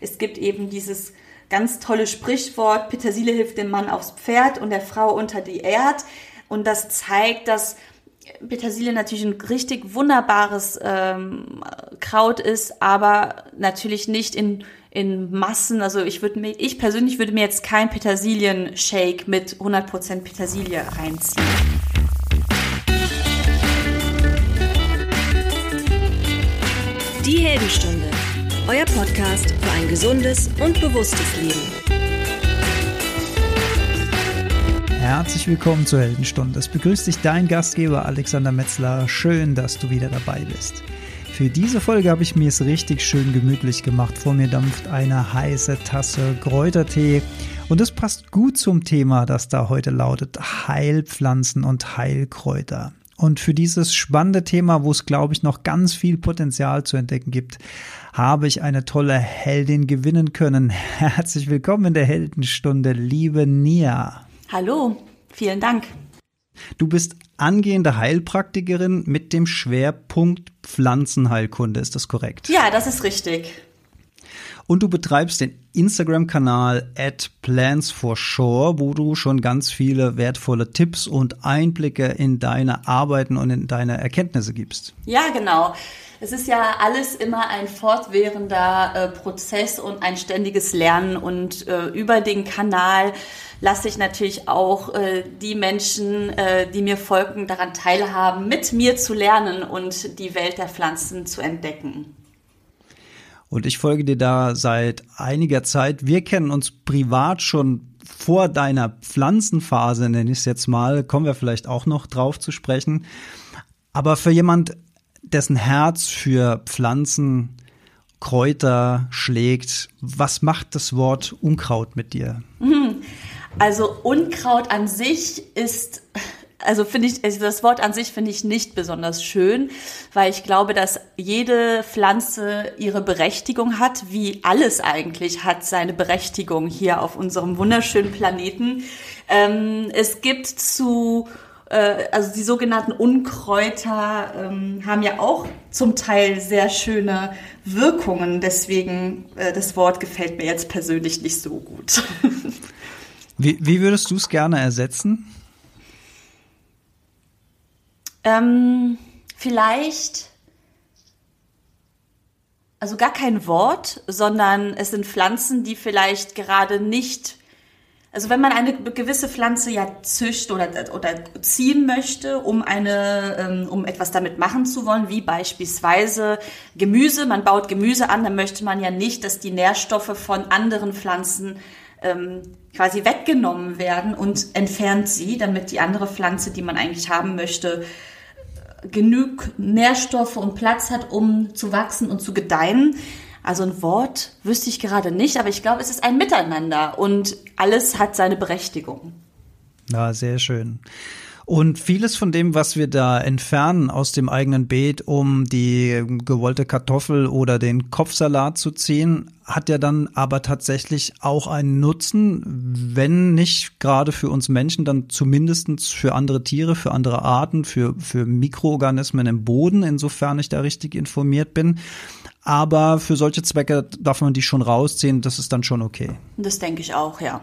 es gibt eben dieses ganz tolle Sprichwort, Petersilie hilft dem Mann aufs Pferd und der Frau unter die Erd. Und das zeigt, dass Petersilie natürlich ein richtig wunderbares ähm, Kraut ist, aber natürlich nicht in, in Massen. Also ich würde mir, ich persönlich würde mir jetzt kein Petersilien-Shake mit 100% Petersilie reinziehen. Die Heldenstunde, euer Podcast für ein gesundes und bewusstes Leben. Herzlich willkommen zur Heldenstunde. Es begrüßt dich dein Gastgeber Alexander Metzler. Schön, dass du wieder dabei bist. Für diese Folge habe ich mir es richtig schön gemütlich gemacht. Vor mir dampft eine heiße Tasse Kräutertee. Und es passt gut zum Thema, das da heute lautet Heilpflanzen und Heilkräuter. Und für dieses spannende Thema, wo es, glaube ich, noch ganz viel Potenzial zu entdecken gibt, habe ich eine tolle Heldin gewinnen können. Herzlich willkommen in der Heldenstunde, liebe Nia. Hallo, vielen Dank. Du bist angehende Heilpraktikerin mit dem Schwerpunkt Pflanzenheilkunde, ist das korrekt? Ja, das ist richtig. Und du betreibst den Instagram-Kanal at Plans for Shore, wo du schon ganz viele wertvolle Tipps und Einblicke in deine Arbeiten und in deine Erkenntnisse gibst. Ja, genau. Es ist ja alles immer ein fortwährender äh, Prozess und ein ständiges Lernen und äh, über den Kanal lasse ich natürlich auch äh, die Menschen, äh, die mir folgen, daran teilhaben, mit mir zu lernen und die Welt der Pflanzen zu entdecken. Und ich folge dir da seit einiger Zeit. Wir kennen uns privat schon vor deiner Pflanzenphase, nenne ich es jetzt mal. Kommen wir vielleicht auch noch drauf zu sprechen. Aber für jemand, dessen Herz für Pflanzen, Kräuter schlägt, was macht das Wort Unkraut mit dir? Also Unkraut an sich ist, also finde ich, also das Wort an sich finde ich nicht besonders schön, weil ich glaube, dass jede Pflanze ihre Berechtigung hat, wie alles eigentlich hat seine Berechtigung hier auf unserem wunderschönen Planeten. Ähm, es gibt zu äh, also die sogenannten Unkräuter ähm, haben ja auch zum Teil sehr schöne Wirkungen. Deswegen, äh, das Wort gefällt mir jetzt persönlich nicht so gut. Wie, wie würdest du es gerne ersetzen? Ähm, vielleicht, also gar kein Wort, sondern es sind Pflanzen, die vielleicht gerade nicht, also wenn man eine gewisse Pflanze ja zücht oder, oder ziehen möchte, um eine, ähm, um etwas damit machen zu wollen, wie beispielsweise Gemüse, man baut Gemüse an, dann möchte man ja nicht, dass die Nährstoffe von anderen Pflanzen ähm, quasi weggenommen werden und entfernt sie, damit die andere Pflanze, die man eigentlich haben möchte, genug Nährstoffe und Platz hat, um zu wachsen und zu gedeihen. Also ein Wort wüsste ich gerade nicht, aber ich glaube, es ist ein Miteinander und alles hat seine Berechtigung. Ja, sehr schön. Und vieles von dem, was wir da entfernen aus dem eigenen Beet, um die gewollte Kartoffel oder den Kopfsalat zu ziehen, hat ja dann aber tatsächlich auch einen Nutzen, wenn nicht gerade für uns Menschen, dann zumindestens für andere Tiere, für andere Arten, für, für Mikroorganismen im Boden, insofern ich da richtig informiert bin. Aber für solche Zwecke darf man die schon rausziehen, das ist dann schon okay. Das denke ich auch, ja.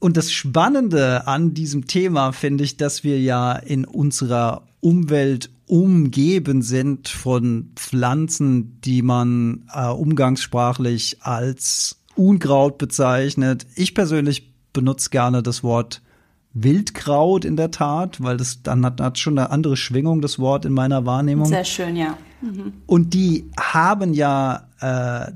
Und das Spannende an diesem Thema finde ich, dass wir ja in unserer Umwelt umgeben sind von Pflanzen, die man äh, umgangssprachlich als Unkraut bezeichnet. Ich persönlich benutze gerne das Wort Wildkraut in der Tat, weil das dann hat, hat schon eine andere Schwingung, das Wort in meiner Wahrnehmung. Sehr schön, ja. Mhm. Und die haben ja äh,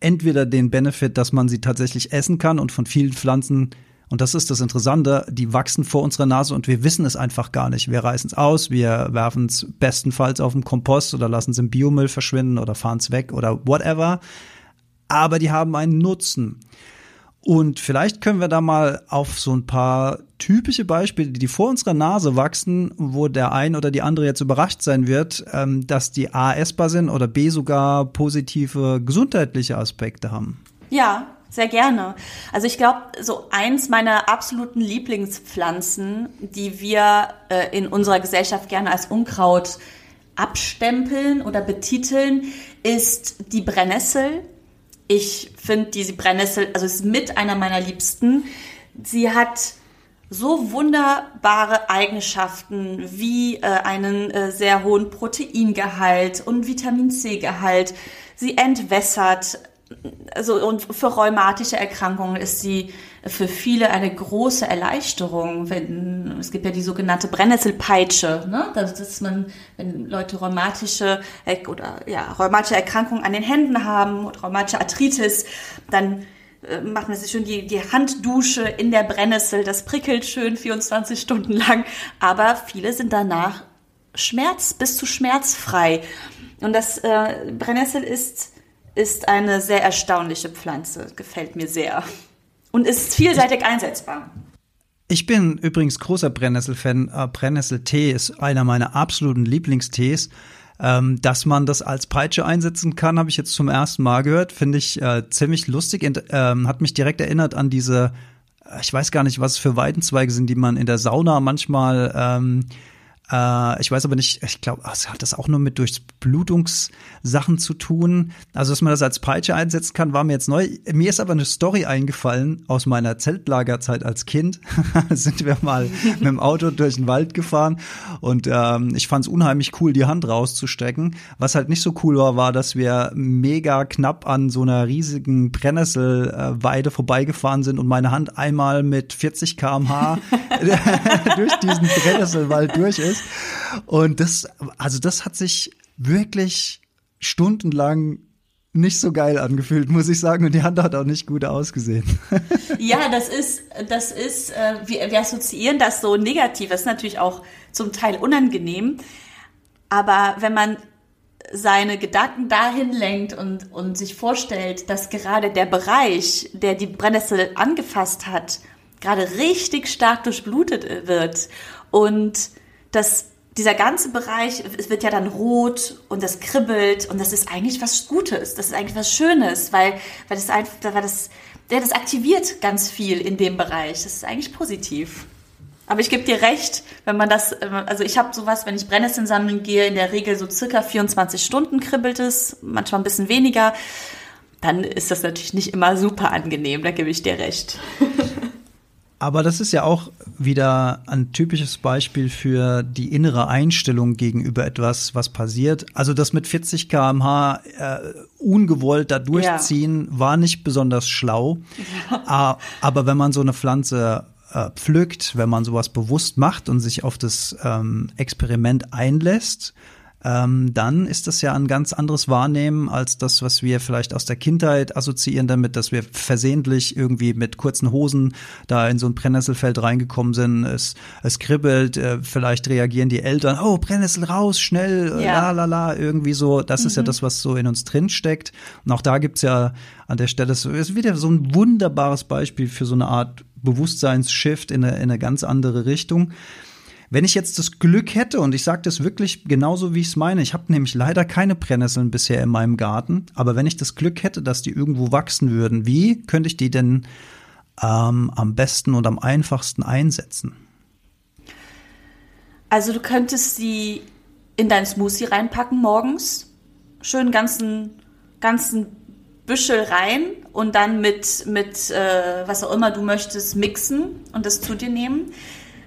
entweder den Benefit, dass man sie tatsächlich essen kann und von vielen Pflanzen und das ist das Interessante, die wachsen vor unserer Nase und wir wissen es einfach gar nicht. Wir reißen es aus, wir werfen es bestenfalls auf den Kompost oder lassen es im Biomüll verschwinden oder fahren es weg oder whatever. Aber die haben einen Nutzen. Und vielleicht können wir da mal auf so ein paar typische Beispiele, die vor unserer Nase wachsen, wo der ein oder die andere jetzt überrascht sein wird, ähm, dass die A essbar sind oder B sogar positive gesundheitliche Aspekte haben. Ja, sehr gerne. Also ich glaube, so eins meiner absoluten Lieblingspflanzen, die wir äh, in unserer Gesellschaft gerne als Unkraut abstempeln oder betiteln, ist die Brennnessel. Ich finde diese Brennnessel, also ist mit einer meiner Liebsten. Sie hat so wunderbare Eigenschaften wie äh, einen äh, sehr hohen Proteingehalt und Vitamin C-Gehalt. Sie entwässert, also und für rheumatische Erkrankungen ist sie für viele eine große Erleichterung. Wenn, es gibt ja die sogenannte Brennnesselpeitsche, ne? dass, dass man, wenn Leute rheumatische äh, oder ja, rheumatische Erkrankungen an den Händen haben oder rheumatische Arthritis, dann äh, macht man sich schon die, die Handdusche in der Brennnessel. Das prickelt schön 24 Stunden lang. Aber viele sind danach Schmerz bis zu schmerzfrei. Und das äh, Brennnessel ist, ist eine sehr erstaunliche Pflanze. Gefällt mir sehr. Und ist vielseitig einsetzbar. Ich bin übrigens großer Brennnessel-Fan. Äh, Brennnessel-Tee ist einer meiner absoluten Lieblingstees. Ähm, dass man das als Peitsche einsetzen kann, habe ich jetzt zum ersten Mal gehört. Finde ich äh, ziemlich lustig. Und, ähm, hat mich direkt erinnert an diese, äh, ich weiß gar nicht, was für Weidenzweige sind, die man in der Sauna manchmal ähm, äh, ich weiß aber nicht, ich glaube, es hat das auch nur mit Durchblutungssachen zu tun. Also, dass man das als Peitsche einsetzen kann, war mir jetzt neu. Mir ist aber eine Story eingefallen aus meiner Zeltlagerzeit als Kind. sind wir mal mit dem Auto durch den Wald gefahren und ähm, ich fand es unheimlich cool, die Hand rauszustrecken. Was halt nicht so cool war, war, dass wir mega knapp an so einer riesigen Brennnesselweide vorbeigefahren sind und meine Hand einmal mit 40 km/h durch diesen Brennnesselwald durch ist. Und das, also das hat sich wirklich stundenlang nicht so geil angefühlt, muss ich sagen. Und die Hand hat auch nicht gut ausgesehen. Ja, das ist, das ist, äh, wir, wir assoziieren das so negativ. Das ist natürlich auch zum Teil unangenehm. Aber wenn man seine Gedanken dahin lenkt und, und sich vorstellt, dass gerade der Bereich, der die Brennnessel angefasst hat, gerade richtig stark durchblutet wird und dass dieser ganze Bereich, es wird ja dann rot und das kribbelt und das ist eigentlich was Gutes, das ist eigentlich was Schönes, weil, weil das einfach, weil das, ja, das aktiviert ganz viel in dem Bereich. Das ist eigentlich positiv. Aber ich gebe dir recht, wenn man das, also ich habe sowas, wenn ich Brennnesseln sammeln gehe, in der Regel so circa 24 Stunden kribbelt es, manchmal ein bisschen weniger, dann ist das natürlich nicht immer super angenehm, da gebe ich dir recht. Aber das ist ja auch wieder ein typisches Beispiel für die innere Einstellung gegenüber etwas, was passiert. Also das mit 40 km/h äh, ungewollt da durchziehen ja. war nicht besonders schlau. Ja. Aber wenn man so eine Pflanze äh, pflückt, wenn man sowas bewusst macht und sich auf das ähm, Experiment einlässt, ähm, dann ist das ja ein ganz anderes Wahrnehmen als das, was wir vielleicht aus der Kindheit assoziieren damit, dass wir versehentlich irgendwie mit kurzen Hosen da in so ein Brennnesselfeld reingekommen sind. Es, es kribbelt, äh, vielleicht reagieren die Eltern, oh, Brennnessel raus, schnell, ja. la la la, irgendwie so. Das mhm. ist ja mhm. das, was so in uns drin steckt. Und auch da gibt's ja an der Stelle, es ist wieder so ein wunderbares Beispiel für so eine Art Bewusstseinsshift in eine, in eine ganz andere Richtung. Wenn ich jetzt das Glück hätte, und ich sage das wirklich genauso, wie ich es meine, ich habe nämlich leider keine Brennnesseln bisher in meinem Garten, aber wenn ich das Glück hätte, dass die irgendwo wachsen würden, wie könnte ich die denn ähm, am besten und am einfachsten einsetzen? Also du könntest sie in dein Smoothie reinpacken morgens, schön ganzen ganzen Büschel rein und dann mit mit äh, was auch immer du möchtest mixen und das zu dir nehmen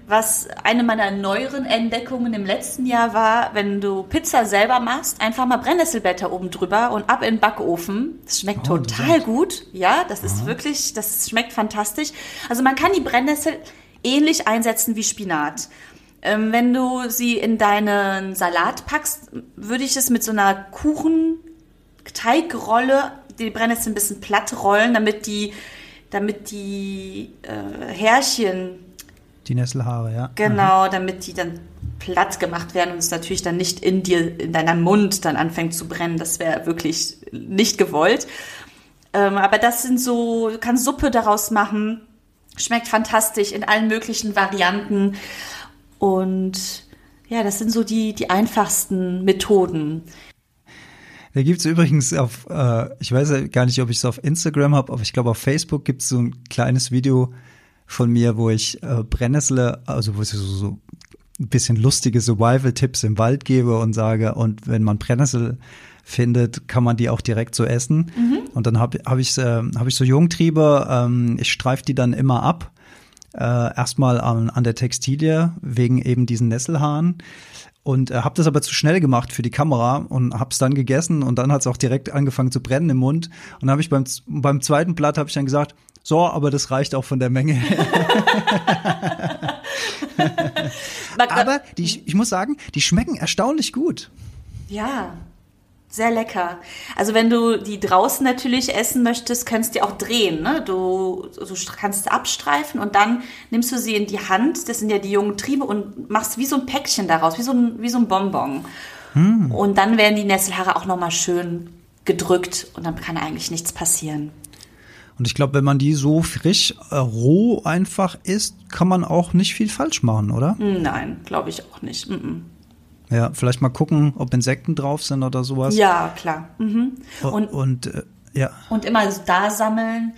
was eine meiner neueren Entdeckungen im letzten Jahr war, wenn du Pizza selber machst, einfach mal Brennnesselblätter oben drüber und ab in den Backofen. Das schmeckt oh, total das gut. Ja, das Aha. ist wirklich, das schmeckt fantastisch. Also man kann die Brennnessel ähnlich einsetzen wie Spinat. Ähm, wenn du sie in deinen Salat packst, würde ich es mit so einer Kuchenteigrolle die Brennnessel ein bisschen platt rollen, damit die, damit die äh, Härchen die Nesselhaare, ja. Genau, mhm. damit die dann platt gemacht werden und es natürlich dann nicht in dir, in deinem Mund dann anfängt zu brennen. Das wäre wirklich nicht gewollt. Ähm, aber das sind so, du kannst Suppe daraus machen. Schmeckt fantastisch in allen möglichen Varianten. Und ja, das sind so die, die einfachsten Methoden. Da gibt es übrigens auf, äh, ich weiß gar nicht, ob ich es auf Instagram habe, aber ich glaube auf Facebook gibt es so ein kleines Video, von mir, wo ich äh, Brennnessel, also wo ich so, so ein bisschen lustige Survival-Tipps im Wald gebe und sage, und wenn man Brennnessel findet, kann man die auch direkt so essen. Und dann habe hab ich, äh, hab ich so Jungtriebe, ähm, ich streife die dann immer ab. Äh, erstmal an, an der Textilie, wegen eben diesen Nesselhaaren. Und äh, habe das aber zu schnell gemacht für die Kamera und habe es dann gegessen und dann hat es auch direkt angefangen zu brennen im Mund. Und dann habe ich beim, beim zweiten Blatt habe ich dann gesagt, so, aber das reicht auch von der Menge. aber die, ich muss sagen, die schmecken erstaunlich gut. Ja, sehr lecker. Also wenn du die draußen natürlich essen möchtest, kannst du die auch drehen. Ne? Du, du kannst es abstreifen und dann nimmst du sie in die Hand, das sind ja die jungen Triebe, und machst wie so ein Päckchen daraus, wie so ein, wie so ein Bonbon. Hm. Und dann werden die Nesselhaare auch nochmal schön gedrückt und dann kann eigentlich nichts passieren. Und ich glaube, wenn man die so frisch äh, roh einfach isst, kann man auch nicht viel falsch machen, oder? Nein, glaube ich auch nicht. Mm -mm. Ja, vielleicht mal gucken, ob Insekten drauf sind oder sowas. Ja, klar. Mhm. Und, und äh, ja. Und immer da sammeln,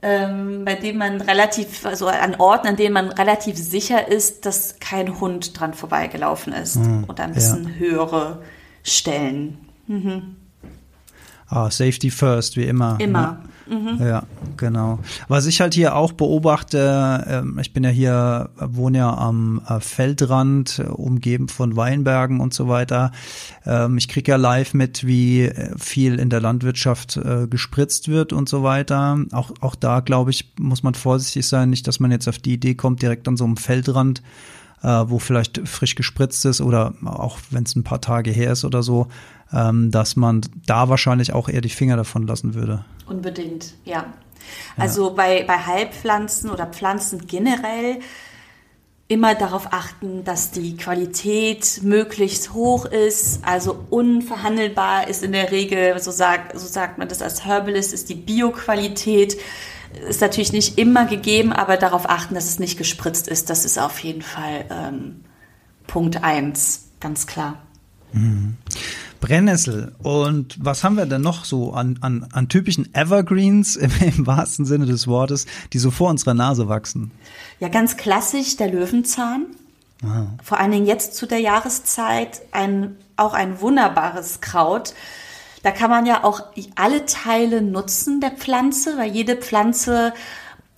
ähm, bei dem man relativ, also an Orten, an denen man relativ sicher ist, dass kein Hund dran vorbeigelaufen ist. Mhm. Oder ein bisschen ja. höhere Stellen. Mhm. Ah, Safety first, wie immer. Immer. Ne? Mhm. Ja, genau. Was ich halt hier auch beobachte, äh, ich bin ja hier, wohne ja am äh, Feldrand, äh, umgeben von Weinbergen und so weiter. Ähm, ich kriege ja live mit, wie äh, viel in der Landwirtschaft gespritzt wird und so weiter. Auch, auch da, glaube ich, muss man vorsichtig sein, nicht, dass man jetzt auf die Idee kommt, direkt an so einem Feldrand wo vielleicht frisch gespritzt ist oder auch wenn es ein paar Tage her ist oder so, ähm, dass man da wahrscheinlich auch eher die Finger davon lassen würde. Unbedingt, ja. Also ja. bei, bei Heilpflanzen oder Pflanzen generell immer darauf achten, dass die Qualität möglichst hoch ist, also unverhandelbar ist in der Regel, so sagt, so sagt man das als Herbalist, ist die Bioqualität. Ist natürlich nicht immer gegeben, aber darauf achten, dass es nicht gespritzt ist, das ist auf jeden Fall ähm, Punkt eins, ganz klar. Mhm. Brennnessel. Und was haben wir denn noch so an, an, an typischen Evergreens im, im, wahrsten Sinne des Wortes, die so vor unserer Nase wachsen? Ja, ganz klassisch der Löwenzahn. Ah. Vor allen Dingen jetzt zu der Jahreszeit ein, auch ein wunderbares Kraut. Da kann man ja auch alle Teile nutzen der Pflanze, weil jede Pflanze,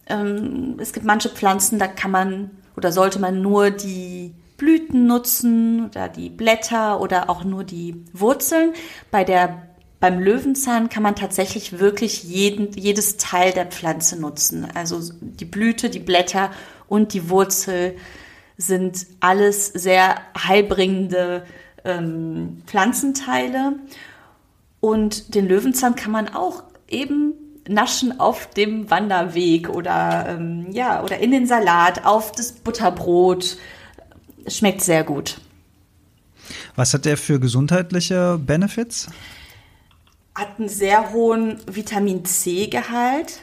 ähm, es gibt manche Pflanzen, da kann man oder sollte man nur die Blüten nutzen oder die Blätter oder auch nur die Wurzeln. Bei der beim Löwenzahn kann man tatsächlich wirklich jeden, jedes Teil der Pflanze nutzen. Also die Blüte, die Blätter und die Wurzel sind alles sehr heilbringende ähm, Pflanzenteile. Und den Löwenzahn kann man auch eben naschen auf dem Wanderweg oder ähm, ja oder in den Salat, auf das Butterbrot schmeckt sehr gut. Was hat der für gesundheitliche Benefits? Hat einen sehr hohen Vitamin C-Gehalt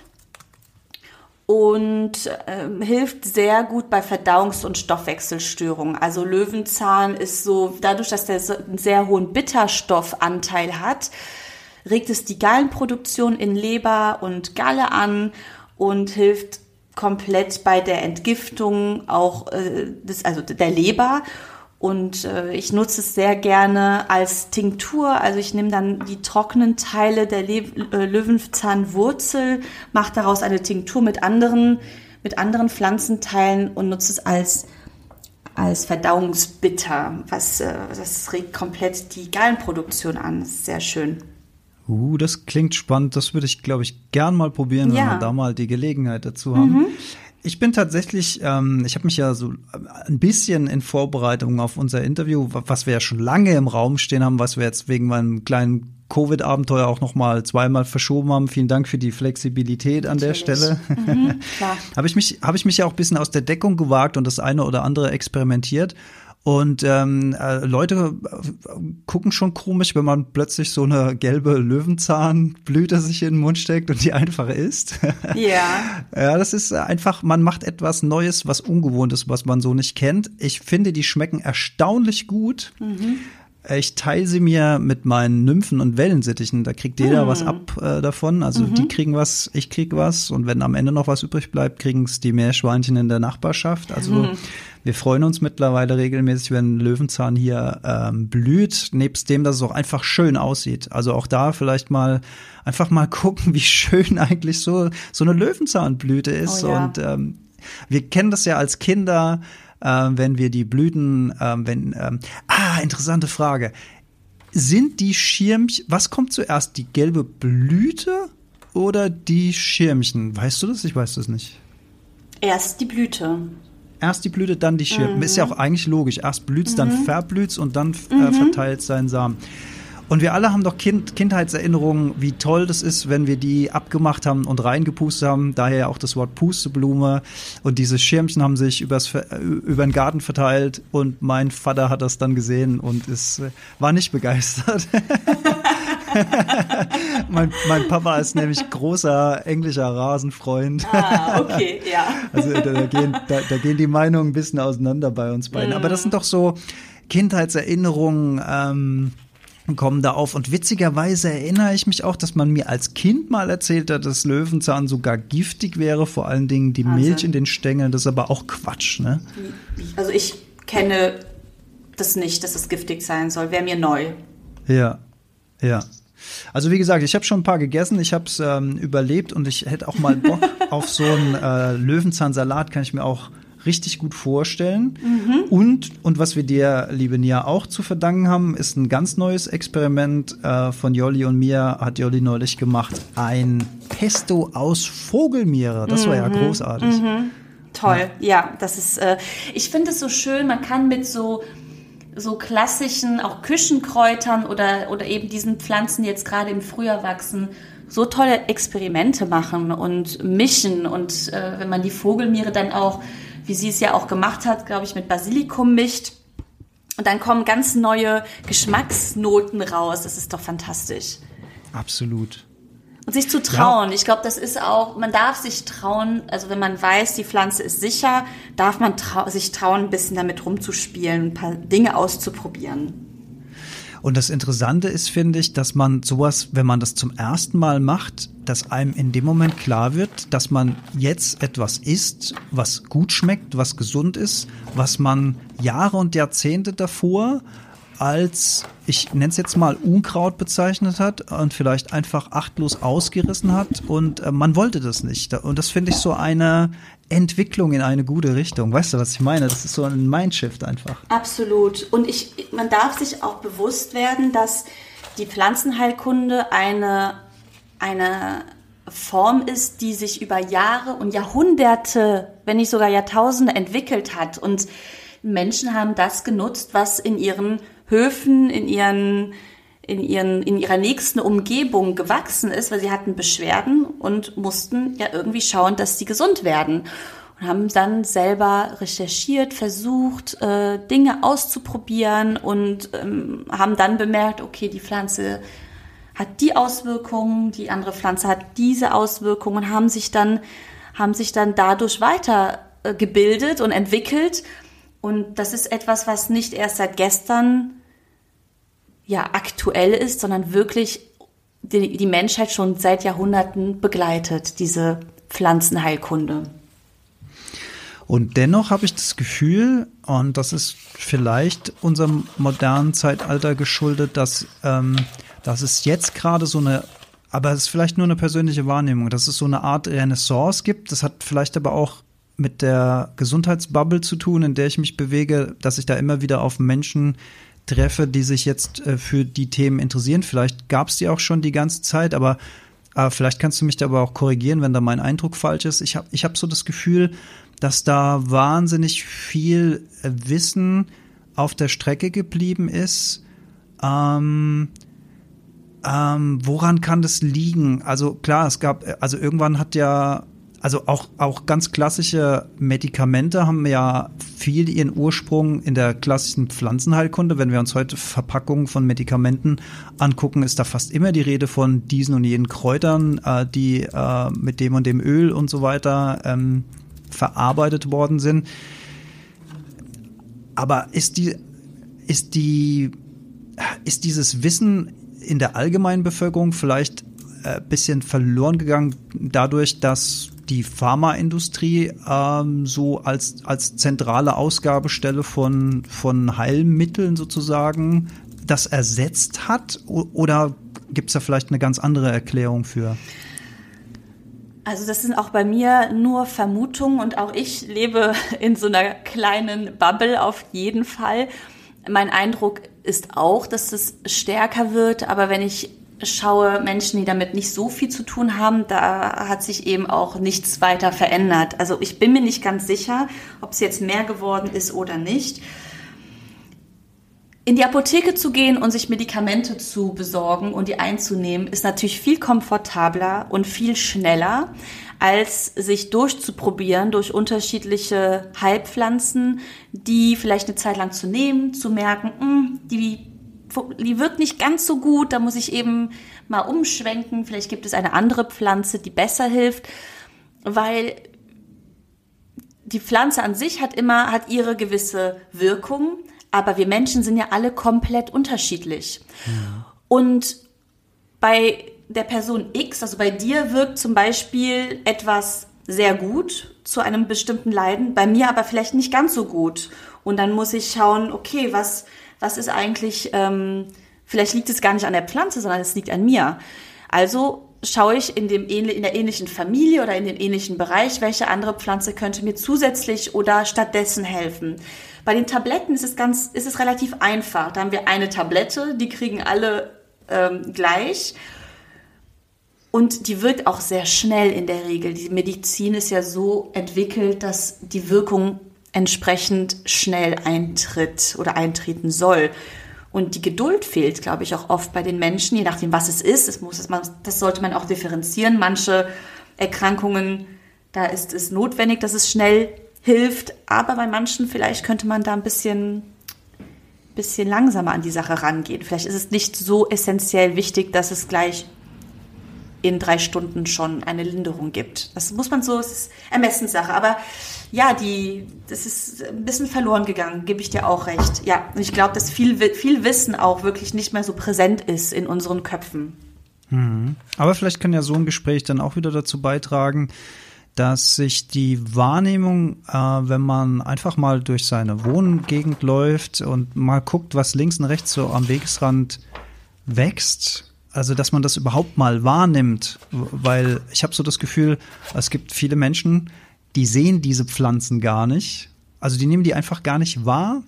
und äh, hilft sehr gut bei Verdauungs- und Stoffwechselstörungen. Also Löwenzahn ist so, dadurch, dass der so einen sehr hohen Bitterstoffanteil hat, regt es die Gallenproduktion in Leber und Galle an und hilft komplett bei der Entgiftung auch äh, des, also der Leber. Und äh, ich nutze es sehr gerne als Tinktur. Also ich nehme dann die trockenen Teile der Le äh, Löwenzahnwurzel, mache daraus eine Tinktur mit anderen, mit anderen Pflanzenteilen und nutze es als als Verdauungsbitter, was äh, das regt komplett die Gallenproduktion an. Das ist sehr schön. Uh, das klingt spannend. Das würde ich, glaube ich, gern mal probieren, ja. wenn wir da mal die Gelegenheit dazu haben. Mhm. Ich bin tatsächlich, ähm, ich habe mich ja so ein bisschen in Vorbereitung auf unser Interview, was wir ja schon lange im Raum stehen haben, was wir jetzt wegen meinem kleinen Covid-Abenteuer auch noch mal zweimal verschoben haben. Vielen Dank für die Flexibilität an Natürlich. der Stelle. Mhm, habe ich mich habe ich mich ja auch ein bisschen aus der Deckung gewagt und das eine oder andere experimentiert und ähm, äh, Leute äh, gucken schon komisch, wenn man plötzlich so eine gelbe Löwenzahnblüte sich in den Mund steckt und die einfach isst. Ja. ja, das ist einfach, man macht etwas Neues, was Ungewohntes, was man so nicht kennt. Ich finde, die schmecken erstaunlich gut. Mhm. Ich teile sie mir mit meinen Nymphen und Wellensittichen. Da kriegt jeder mhm. was ab äh, davon. Also mhm. die kriegen was, ich krieg was. Und wenn am Ende noch was übrig bleibt, kriegen es die Meerschweinchen in der Nachbarschaft. Also mhm Wir freuen uns mittlerweile regelmäßig, wenn Löwenzahn hier ähm, blüht, nebst dem, dass es auch einfach schön aussieht. Also auch da vielleicht mal einfach mal gucken, wie schön eigentlich so so eine Löwenzahnblüte ist. Oh ja. Und ähm, wir kennen das ja als Kinder, äh, wenn wir die Blüten, äh, wenn ähm, ah interessante Frage. Sind die Schirmchen, was kommt zuerst, die gelbe Blüte oder die Schirmchen? Weißt du das? Ich weiß das nicht. Erst die Blüte. Erst die Blüte, dann die Schirmchen. Mhm. Ist ja auch eigentlich logisch. Erst blüht's, dann verblüht's und dann äh, verteilt seinen Samen. Und wir alle haben doch kind, Kindheitserinnerungen, wie toll das ist, wenn wir die abgemacht haben und reingepustet haben. Daher auch das Wort Pusteblume. Und diese Schirmchen haben sich übers, äh, über den Garten verteilt. Und mein Vater hat das dann gesehen und ist, äh, war nicht begeistert. mein, mein Papa ist nämlich großer englischer Rasenfreund. Ah, okay, ja. Also da, da, gehen, da, da gehen die Meinungen ein bisschen auseinander bei uns beiden. Aber das sind doch so Kindheitserinnerungen, ähm, kommen da auf. Und witzigerweise erinnere ich mich auch, dass man mir als Kind mal erzählt hat, dass Löwenzahn sogar giftig wäre, vor allen Dingen die. Milch in den Stängeln. Das ist aber auch Quatsch, ne? Also ich kenne das nicht, dass es giftig sein soll. Wäre mir neu. Ja, ja. Also wie gesagt, ich habe schon ein paar gegessen, ich habe es ähm, überlebt und ich hätte auch mal Bock auf so einen äh, Löwenzahnsalat, kann ich mir auch richtig gut vorstellen. Und, und was wir dir, liebe Nia, auch zu verdanken haben, ist ein ganz neues Experiment äh, von Jolli und mir, hat Jolli neulich gemacht. Ein Pesto aus Vogelmiere. Das war ja großartig. Toll, ja, das ist, äh, ich finde es so schön, man kann mit so, so klassischen, auch Küchenkräutern oder, oder eben diesen Pflanzen, die jetzt gerade im Frühjahr wachsen, so tolle Experimente machen und mischen und äh, wenn man die Vogelmiere dann auch, wie sie es ja auch gemacht hat, glaube ich, mit Basilikum mischt, und dann kommen ganz neue Geschmacksnoten raus. Das ist doch fantastisch. Absolut. Und sich zu trauen. Ich glaube, das ist auch, man darf sich trauen, also wenn man weiß, die Pflanze ist sicher, darf man trau sich trauen, ein bisschen damit rumzuspielen, ein paar Dinge auszuprobieren. Und das Interessante ist, finde ich, dass man sowas, wenn man das zum ersten Mal macht, dass einem in dem Moment klar wird, dass man jetzt etwas isst, was gut schmeckt, was gesund ist, was man Jahre und Jahrzehnte davor als, ich nenne es jetzt mal Unkraut bezeichnet hat und vielleicht einfach achtlos ausgerissen hat und äh, man wollte das nicht. Und das finde ich so eine Entwicklung in eine gute Richtung. Weißt du, was ich meine? Das ist so ein Mindshift einfach. Absolut. Und ich, man darf sich auch bewusst werden, dass die Pflanzenheilkunde eine, eine Form ist, die sich über Jahre und Jahrhunderte, wenn nicht sogar Jahrtausende entwickelt hat. Und Menschen haben das genutzt, was in ihren Höfen, in ihren in, ihren, in ihrer nächsten Umgebung gewachsen ist, weil sie hatten Beschwerden und mussten ja irgendwie schauen, dass sie gesund werden. Und haben dann selber recherchiert, versucht, äh, Dinge auszuprobieren und ähm, haben dann bemerkt, okay, die Pflanze hat die Auswirkungen, die andere Pflanze hat diese Auswirkungen, haben sich dann, haben sich dann dadurch weiter äh, und entwickelt. Und das ist etwas, was nicht erst seit gestern ja aktuell ist, sondern wirklich die, die Menschheit schon seit Jahrhunderten begleitet, diese Pflanzenheilkunde. Und dennoch habe ich das Gefühl, und das ist vielleicht unserem modernen Zeitalter geschuldet, dass, ähm, dass es jetzt gerade so eine, aber es ist vielleicht nur eine persönliche Wahrnehmung, dass es so eine Art Renaissance gibt. Das hat vielleicht aber auch mit der Gesundheitsbubble zu tun, in der ich mich bewege, dass ich da immer wieder auf Menschen treffe, die sich jetzt äh, für die Themen interessieren. Vielleicht gab es die auch schon die ganze Zeit, aber äh, vielleicht kannst du mich da aber auch korrigieren, wenn da mein Eindruck falsch ist. Ich habe ich hab so das Gefühl, dass da wahnsinnig viel äh, Wissen auf der Strecke geblieben ist. Ähm, ähm, woran kann das liegen? Also klar, es gab, also irgendwann hat ja, also auch, auch ganz klassische Medikamente haben ja viel ihren Ursprung in der klassischen Pflanzenheilkunde. Wenn wir uns heute Verpackungen von Medikamenten angucken, ist da fast immer die Rede von diesen und jenen Kräutern, äh, die äh, mit dem und dem Öl und so weiter ähm, verarbeitet worden sind. Aber ist die, ist die, ist dieses Wissen in der allgemeinen Bevölkerung vielleicht ein bisschen verloren gegangen dadurch, dass die Pharmaindustrie ähm, so als, als zentrale Ausgabestelle von, von Heilmitteln sozusagen das ersetzt hat? Oder gibt es da vielleicht eine ganz andere Erklärung für? Also das sind auch bei mir nur Vermutungen und auch ich lebe in so einer kleinen Bubble auf jeden Fall. Mein Eindruck ist auch, dass es stärker wird, aber wenn ich schaue, Menschen, die damit nicht so viel zu tun haben, da hat sich eben auch nichts weiter verändert. Also ich bin mir nicht ganz sicher, ob es jetzt mehr geworden ist oder nicht. In die Apotheke zu gehen und sich Medikamente zu besorgen und die einzunehmen, ist natürlich viel komfortabler und viel schneller, als sich durchzuprobieren durch unterschiedliche Heilpflanzen, die vielleicht eine Zeit lang zu nehmen, zu merken, mh, hm, die die wirkt nicht ganz so gut, da muss ich eben mal umschwenken. Vielleicht gibt es eine andere Pflanze, die besser hilft, weil die Pflanze an sich hat immer, hat ihre gewisse Wirkung, aber wir Menschen sind ja alle komplett unterschiedlich. Ja. Und bei der Person X, also bei dir wirkt zum Beispiel etwas sehr gut zu einem bestimmten Leiden, bei mir aber vielleicht nicht ganz so gut. Und dann muss ich schauen, okay, was, was ist eigentlich, ähm, vielleicht liegt es gar nicht an der Pflanze, sondern es liegt an mir. Also schaue ich in, dem, in der ähnlichen Familie oder in dem ähnlichen Bereich, welche andere Pflanze könnte mir zusätzlich oder stattdessen helfen. Bei den Tabletten ist es ganz, ist es relativ einfach. Da haben wir eine Tablette, die kriegen alle ähm, gleich. Und die wirkt auch sehr schnell in der Regel. Die Medizin ist ja so entwickelt, dass die Wirkung entsprechend schnell eintritt oder eintreten soll. Und die Geduld fehlt, glaube ich, auch oft bei den Menschen, je nachdem, was es ist. Das, muss, das sollte man auch differenzieren. Manche Erkrankungen, da ist es notwendig, dass es schnell hilft. Aber bei manchen vielleicht könnte man da ein bisschen, bisschen langsamer an die Sache rangehen. Vielleicht ist es nicht so essentiell wichtig, dass es gleich in drei Stunden schon eine Linderung gibt. Das muss man so, es ist Ermessenssache. Aber ja, die, das ist ein bisschen verloren gegangen, gebe ich dir auch recht. Ja, und ich glaube, dass viel, viel Wissen auch wirklich nicht mehr so präsent ist in unseren Köpfen. Mhm. Aber vielleicht kann ja so ein Gespräch dann auch wieder dazu beitragen, dass sich die Wahrnehmung, äh, wenn man einfach mal durch seine Wohngegend läuft und mal guckt, was links und rechts so am Wegesrand wächst, also dass man das überhaupt mal wahrnimmt, weil ich habe so das Gefühl, es gibt viele Menschen, die sehen diese Pflanzen gar nicht. Also die nehmen die einfach gar nicht wahr.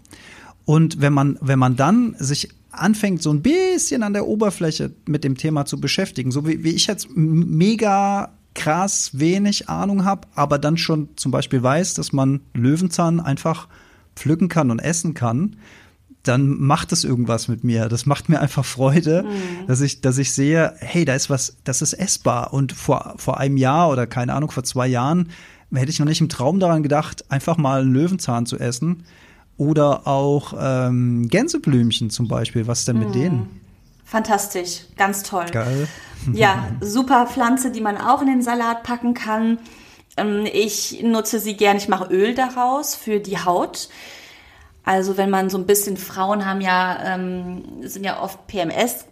Und wenn man, wenn man dann sich anfängt, so ein bisschen an der Oberfläche mit dem Thema zu beschäftigen, so wie, wie ich jetzt mega krass wenig Ahnung habe, aber dann schon zum Beispiel weiß, dass man Löwenzahn einfach pflücken kann und essen kann, dann macht es irgendwas mit mir. Das macht mir einfach Freude, mhm. dass ich, dass ich sehe, hey, da ist was, das ist essbar. Und vor, vor einem Jahr oder keine Ahnung, vor zwei Jahren hätte ich noch nicht im Traum daran gedacht, einfach mal einen Löwenzahn zu essen. Oder auch ähm, Gänseblümchen zum Beispiel. Was denn mit mm. denen? Fantastisch, ganz toll. Geil. Ja, super Pflanze, die man auch in den Salat packen kann. Ähm, ich nutze sie gern, ich mache Öl daraus für die Haut. Also wenn man so ein bisschen, Frauen haben ja, ähm, sind ja oft PMS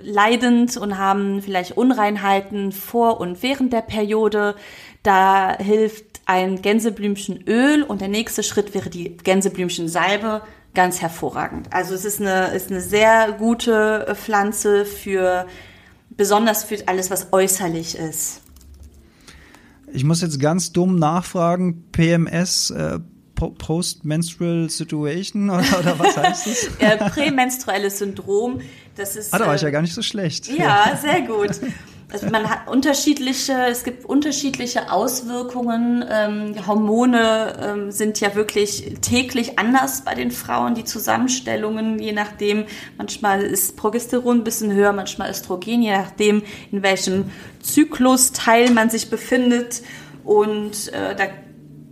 leidend und haben vielleicht Unreinheiten vor und während der Periode. Da hilft ein Gänseblümchenöl und der nächste Schritt wäre die Gänseblümchensalbe ganz hervorragend. Also es ist eine, ist eine sehr gute Pflanze für, besonders für alles, was äußerlich ist. Ich muss jetzt ganz dumm nachfragen, PMS, äh, Post-Menstrual Situation oder, oder, was heißt das? ja, prämenstruelles Syndrom. Das ist. Ah, da war ich ja äh, gar nicht so schlecht. Ja, sehr gut. Also man hat unterschiedliche, es gibt unterschiedliche Auswirkungen. Ähm, Hormone ähm, sind ja wirklich täglich anders bei den Frauen, die Zusammenstellungen, je nachdem, manchmal ist Progesteron ein bisschen höher, manchmal Östrogen, je nachdem, in welchem Zyklusteil man sich befindet. Und äh, da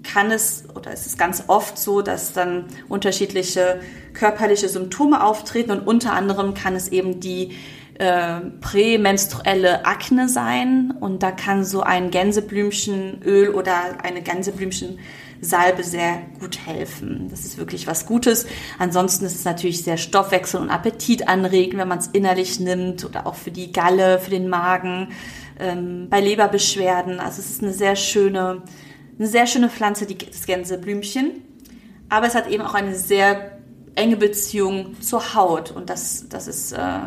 kann es oder es ist ganz oft so, dass dann unterschiedliche körperliche Symptome auftreten und unter anderem kann es eben die äh, prämenstruelle Akne sein und da kann so ein Gänseblümchenöl oder eine Gänseblümchensalbe sehr gut helfen. Das ist wirklich was Gutes. Ansonsten ist es natürlich sehr Stoffwechsel und Appetit anregen, wenn man es innerlich nimmt oder auch für die Galle, für den Magen, ähm, bei Leberbeschwerden. Also es ist eine sehr schöne, eine sehr schöne Pflanze, die, das Gänseblümchen. Aber es hat eben auch eine sehr enge Beziehung zur Haut und das, das ist äh,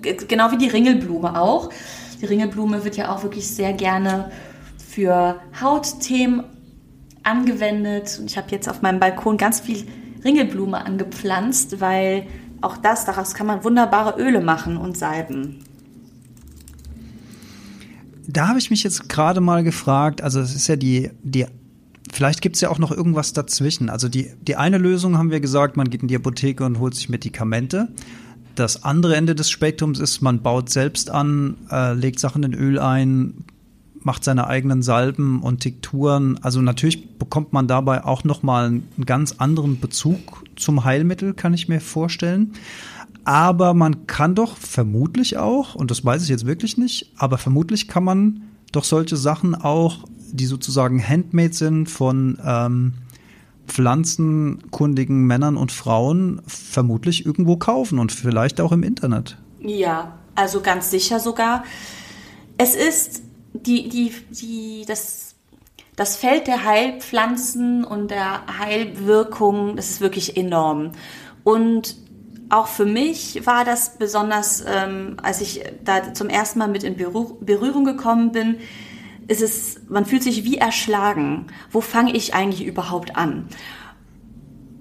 genau wie die Ringelblume auch. Die Ringelblume wird ja auch wirklich sehr gerne für Hautthemen angewendet. Und ich habe jetzt auf meinem Balkon ganz viel Ringelblume angepflanzt, weil auch das, daraus kann man wunderbare Öle machen und Salben. Da habe ich mich jetzt gerade mal gefragt, also es ist ja die, die vielleicht gibt es ja auch noch irgendwas dazwischen. Also die, die eine Lösung haben wir gesagt, man geht in die Apotheke und holt sich Medikamente. Das andere Ende des Spektrums ist, man baut selbst an, äh, legt Sachen in Öl ein, macht seine eigenen Salben und Tikturen. Also natürlich bekommt man dabei auch noch mal einen ganz anderen Bezug zum Heilmittel, kann ich mir vorstellen. Aber man kann doch vermutlich auch, und das weiß ich jetzt wirklich nicht, aber vermutlich kann man doch solche Sachen auch, die sozusagen handmade sind von ähm, pflanzenkundigen Männern und Frauen vermutlich irgendwo kaufen und vielleicht auch im Internet. Ja, also ganz sicher sogar. Es ist die, die, die, das, das Feld der Heilpflanzen und der Heilwirkung, das ist wirklich enorm. Und auch für mich war das besonders, ähm, als ich da zum ersten Mal mit in Berührung gekommen bin, ist es, man fühlt sich wie erschlagen. Wo fange ich eigentlich überhaupt an?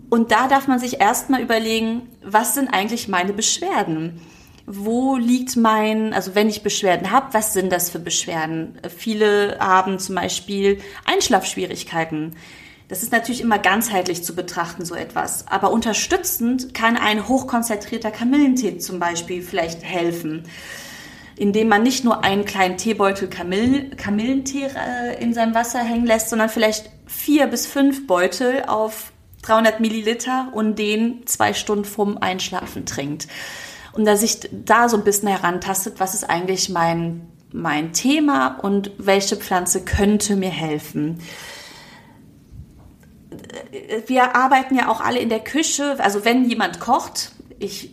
Und da darf man sich erstmal überlegen, was sind eigentlich meine Beschwerden? Wo liegt mein, also wenn ich Beschwerden habe, was sind das für Beschwerden? Viele haben zum Beispiel Einschlafschwierigkeiten. Das ist natürlich immer ganzheitlich zu betrachten, so etwas. Aber unterstützend kann ein hochkonzentrierter Kamillentee zum Beispiel vielleicht helfen indem man nicht nur einen kleinen Teebeutel Kamillen, Kamillentee äh, in seinem Wasser hängen lässt, sondern vielleicht vier bis fünf Beutel auf 300 Milliliter und den zwei Stunden vorm Einschlafen trinkt. Und da sich da so ein bisschen herantastet, was ist eigentlich mein, mein Thema und welche Pflanze könnte mir helfen wir arbeiten ja auch alle in der Küche. Also wenn jemand kocht, ich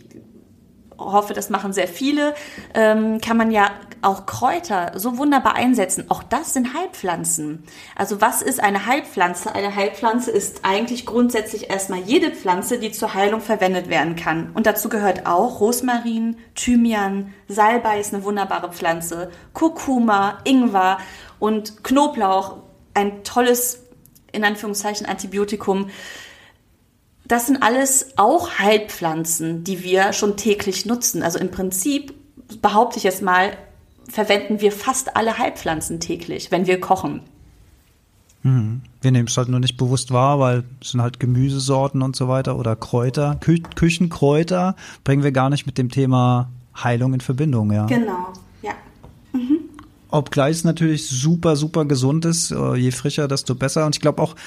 hoffe, das machen sehr viele, ähm, kann man ja auch Kräuter so wunderbar einsetzen. Auch das sind Heilpflanzen. Also was ist eine Heilpflanze? Eine Heilpflanze ist eigentlich grundsätzlich erstmal jede Pflanze, die zur Heilung verwendet werden kann. Und dazu gehört auch Rosmarin, Thymian, Salbei ist eine wunderbare Pflanze, Kurkuma, Ingwer und Knoblauch, ein tolles, in Anführungszeichen, Antibiotikum das sind alles auch Heilpflanzen, die wir schon täglich nutzen. Also im Prinzip, behaupte ich jetzt mal, verwenden wir fast alle Heilpflanzen täglich, wenn wir kochen. Mhm. Wir nehmen es halt nur nicht bewusst wahr, weil es sind halt Gemüsesorten und so weiter oder Kräuter, Kü Küchenkräuter bringen wir gar nicht mit dem Thema Heilung in Verbindung, ja. Genau, ja. Mhm. Obgleich es natürlich super, super gesund ist. Äh, je frischer, desto besser. Und ich glaube auch,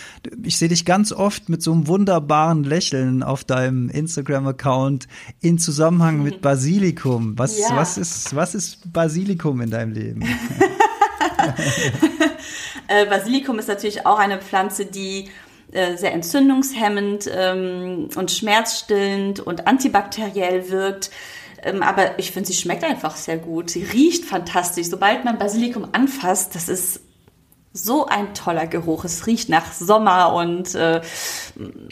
ich sehe dich ganz oft mit so einem wunderbaren Lächeln auf deinem Instagram-Account in Zusammenhang mit Basilikum. Was, ja. was, ist, was ist Basilikum in deinem Leben? Äh, Basilikum ist natürlich auch eine Pflanze, die äh, sehr entzündungshemmend ähm, und schmerzstillend und antibakteriell wirkt. Ähm, aber ich finde, sie schmeckt einfach sehr gut. Sie riecht fantastisch. Sobald man Basilikum anfasst, das ist so ein toller Geruch. Es riecht nach Sommer und äh,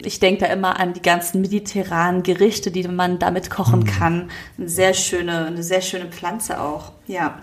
ich denke da immer an die ganzen mediterranen Gerichte, die man damit kochen mhm. kann. Eine sehr schöne, eine sehr schöne Pflanze auch. Ja.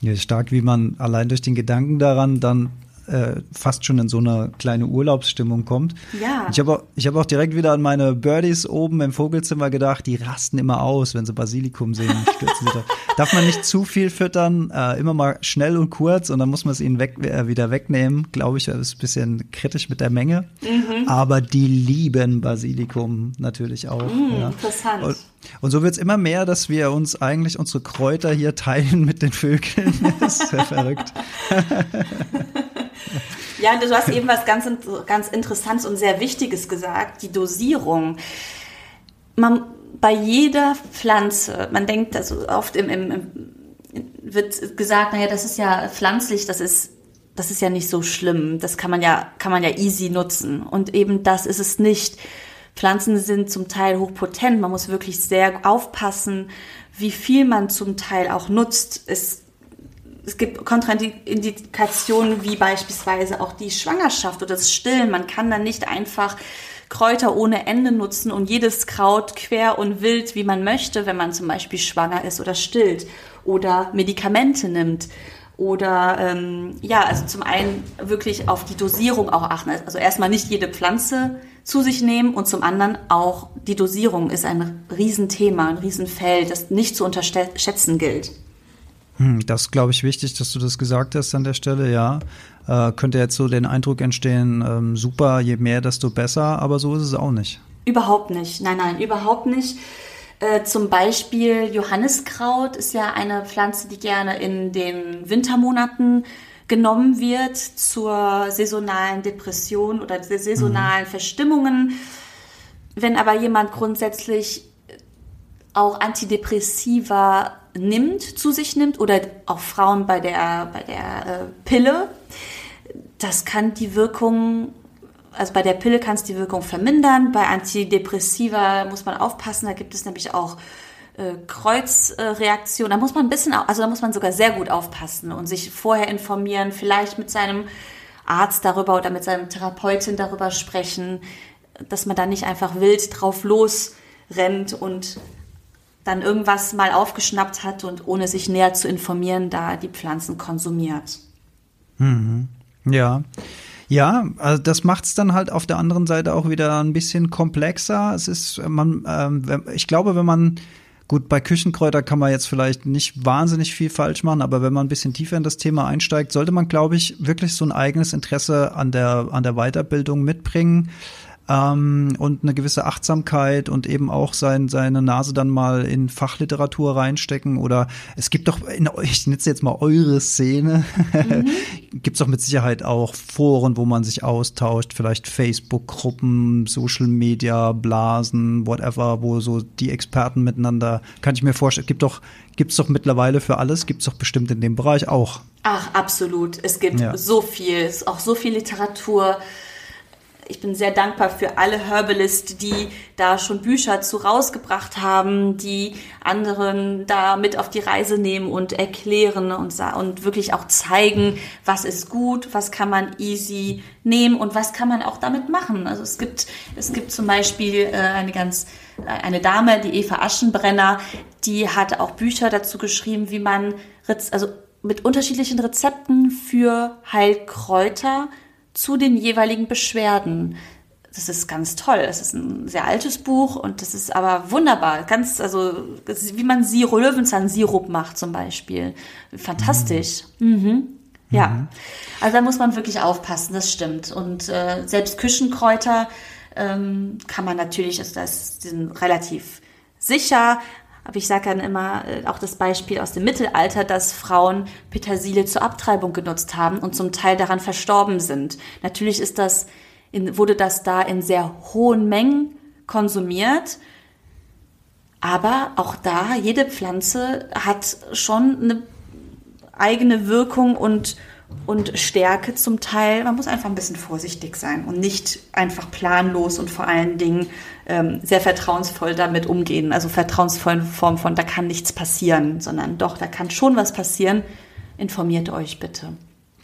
Ja, stark, wie man allein durch den Gedanken daran dann äh, fast schon in so eine kleine Urlaubsstimmung kommt. Ja. Ich habe ich hab auch direkt wieder an meine Birdies oben im Vogelzimmer gedacht, die rasten immer aus, wenn sie Basilikum sehen, stürzen sie Darf man nicht zu viel füttern, äh, immer mal schnell und kurz und dann muss man es ihnen weg, äh, wieder wegnehmen. Glaube ich, das ist ein bisschen kritisch mit der Menge. Mhm. Aber die lieben Basilikum natürlich auch. Mhm, ja. Interessant. Und, und so wird es immer mehr, dass wir uns eigentlich unsere Kräuter hier teilen mit den Vögeln. das ist ja verrückt. Ja, du hast eben was ganz, ganz Interessantes und sehr Wichtiges gesagt, die Dosierung. Man, bei jeder Pflanze, man denkt also oft im, im, im wird gesagt, naja, das ist ja pflanzlich, das ist das ist ja nicht so schlimm. Das kann man ja, kann man ja easy nutzen. Und eben das ist es nicht. Pflanzen sind zum Teil hochpotent. Man muss wirklich sehr aufpassen, wie viel man zum Teil auch nutzt. Es, es gibt Kontraindikationen wie beispielsweise auch die Schwangerschaft oder das Stillen. Man kann dann nicht einfach Kräuter ohne Ende nutzen und jedes Kraut quer und wild, wie man möchte, wenn man zum Beispiel schwanger ist oder stillt oder Medikamente nimmt oder ähm, ja, also zum einen wirklich auf die Dosierung auch achten. Also erstmal nicht jede Pflanze zu sich nehmen und zum anderen auch die Dosierung ist ein Riesenthema, ein Riesenfeld, das nicht zu unterschätzen gilt. Hm, das glaube ich wichtig, dass du das gesagt hast an der Stelle, ja. Äh, könnte jetzt so den Eindruck entstehen, ähm, super, je mehr, desto besser, aber so ist es auch nicht. Überhaupt nicht, nein, nein, überhaupt nicht. Äh, zum Beispiel Johanniskraut ist ja eine Pflanze, die gerne in den Wintermonaten genommen wird zur saisonalen Depression oder saisonalen mhm. Verstimmungen. Wenn aber jemand grundsätzlich auch Antidepressiva nimmt, zu sich nimmt oder auch Frauen bei der, bei der äh, Pille, das kann die Wirkung also bei der Pille kann es die Wirkung vermindern, bei Antidepressiva muss man aufpassen, da gibt es nämlich auch äh, Kreuzreaktionen. Da muss man ein bisschen, also da muss man sogar sehr gut aufpassen und sich vorher informieren, vielleicht mit seinem Arzt darüber oder mit seinem Therapeutin darüber sprechen, dass man da nicht einfach wild drauf losrennt und dann irgendwas mal aufgeschnappt hat und ohne sich näher zu informieren, da die Pflanzen konsumiert. Mhm. Ja. Ja, also das macht es dann halt auf der anderen Seite auch wieder ein bisschen komplexer. Es ist, man, ähm, ich glaube, wenn man Gut, bei Küchenkräuter kann man jetzt vielleicht nicht wahnsinnig viel falsch machen, aber wenn man ein bisschen tiefer in das Thema einsteigt, sollte man, glaube ich, wirklich so ein eigenes Interesse an der, an der Weiterbildung mitbringen ähm, und eine gewisse Achtsamkeit und eben auch sein, seine Nase dann mal in Fachliteratur reinstecken oder es gibt doch, in, ich nutze jetzt mal eure Szene, mhm. gibt es doch mit Sicherheit auch Foren, wo man sich austauscht, vielleicht Facebook-Gruppen, Social Media, Blasen, whatever, wo so die Experten miteinander, kann ich mir vorstellen, gibt doch, gibt's doch mittlerweile für alles, gibt's doch bestimmt in dem Bereich auch. Ach, absolut. Es gibt ja. so viel, es ist auch so viel Literatur ich bin sehr dankbar für alle Herbalist, die da schon Bücher zu rausgebracht haben, die anderen da mit auf die Reise nehmen und erklären und, und wirklich auch zeigen, was ist gut, was kann man easy nehmen und was kann man auch damit machen. Also es gibt, es gibt zum Beispiel äh, eine ganz, eine Dame, die Eva Aschenbrenner, die hat auch Bücher dazu geschrieben, wie man, also mit unterschiedlichen Rezepten für Heilkräuter zu den jeweiligen Beschwerden. Das ist ganz toll. Es ist ein sehr altes Buch und das ist aber wunderbar. Ganz, also, wie man Sirup, Löwenzahn-Sirup macht zum Beispiel. Fantastisch. Mhm. Mhm. Ja. Mhm. Also da muss man wirklich aufpassen, das stimmt. Und äh, selbst Küchenkräuter ähm, kann man natürlich, also das sind relativ sicher, aber ich sage dann immer äh, auch das Beispiel aus dem Mittelalter, dass Frauen Petersilie zur Abtreibung genutzt haben und zum Teil daran verstorben sind. Natürlich ist das in, wurde das da in sehr hohen Mengen konsumiert. Aber auch da, jede Pflanze hat schon eine eigene Wirkung und und Stärke zum Teil. Man muss einfach ein bisschen vorsichtig sein und nicht einfach planlos und vor allen Dingen ähm, sehr vertrauensvoll damit umgehen. Also vertrauensvoll in Form von, da kann nichts passieren, sondern doch, da kann schon was passieren. Informiert euch bitte.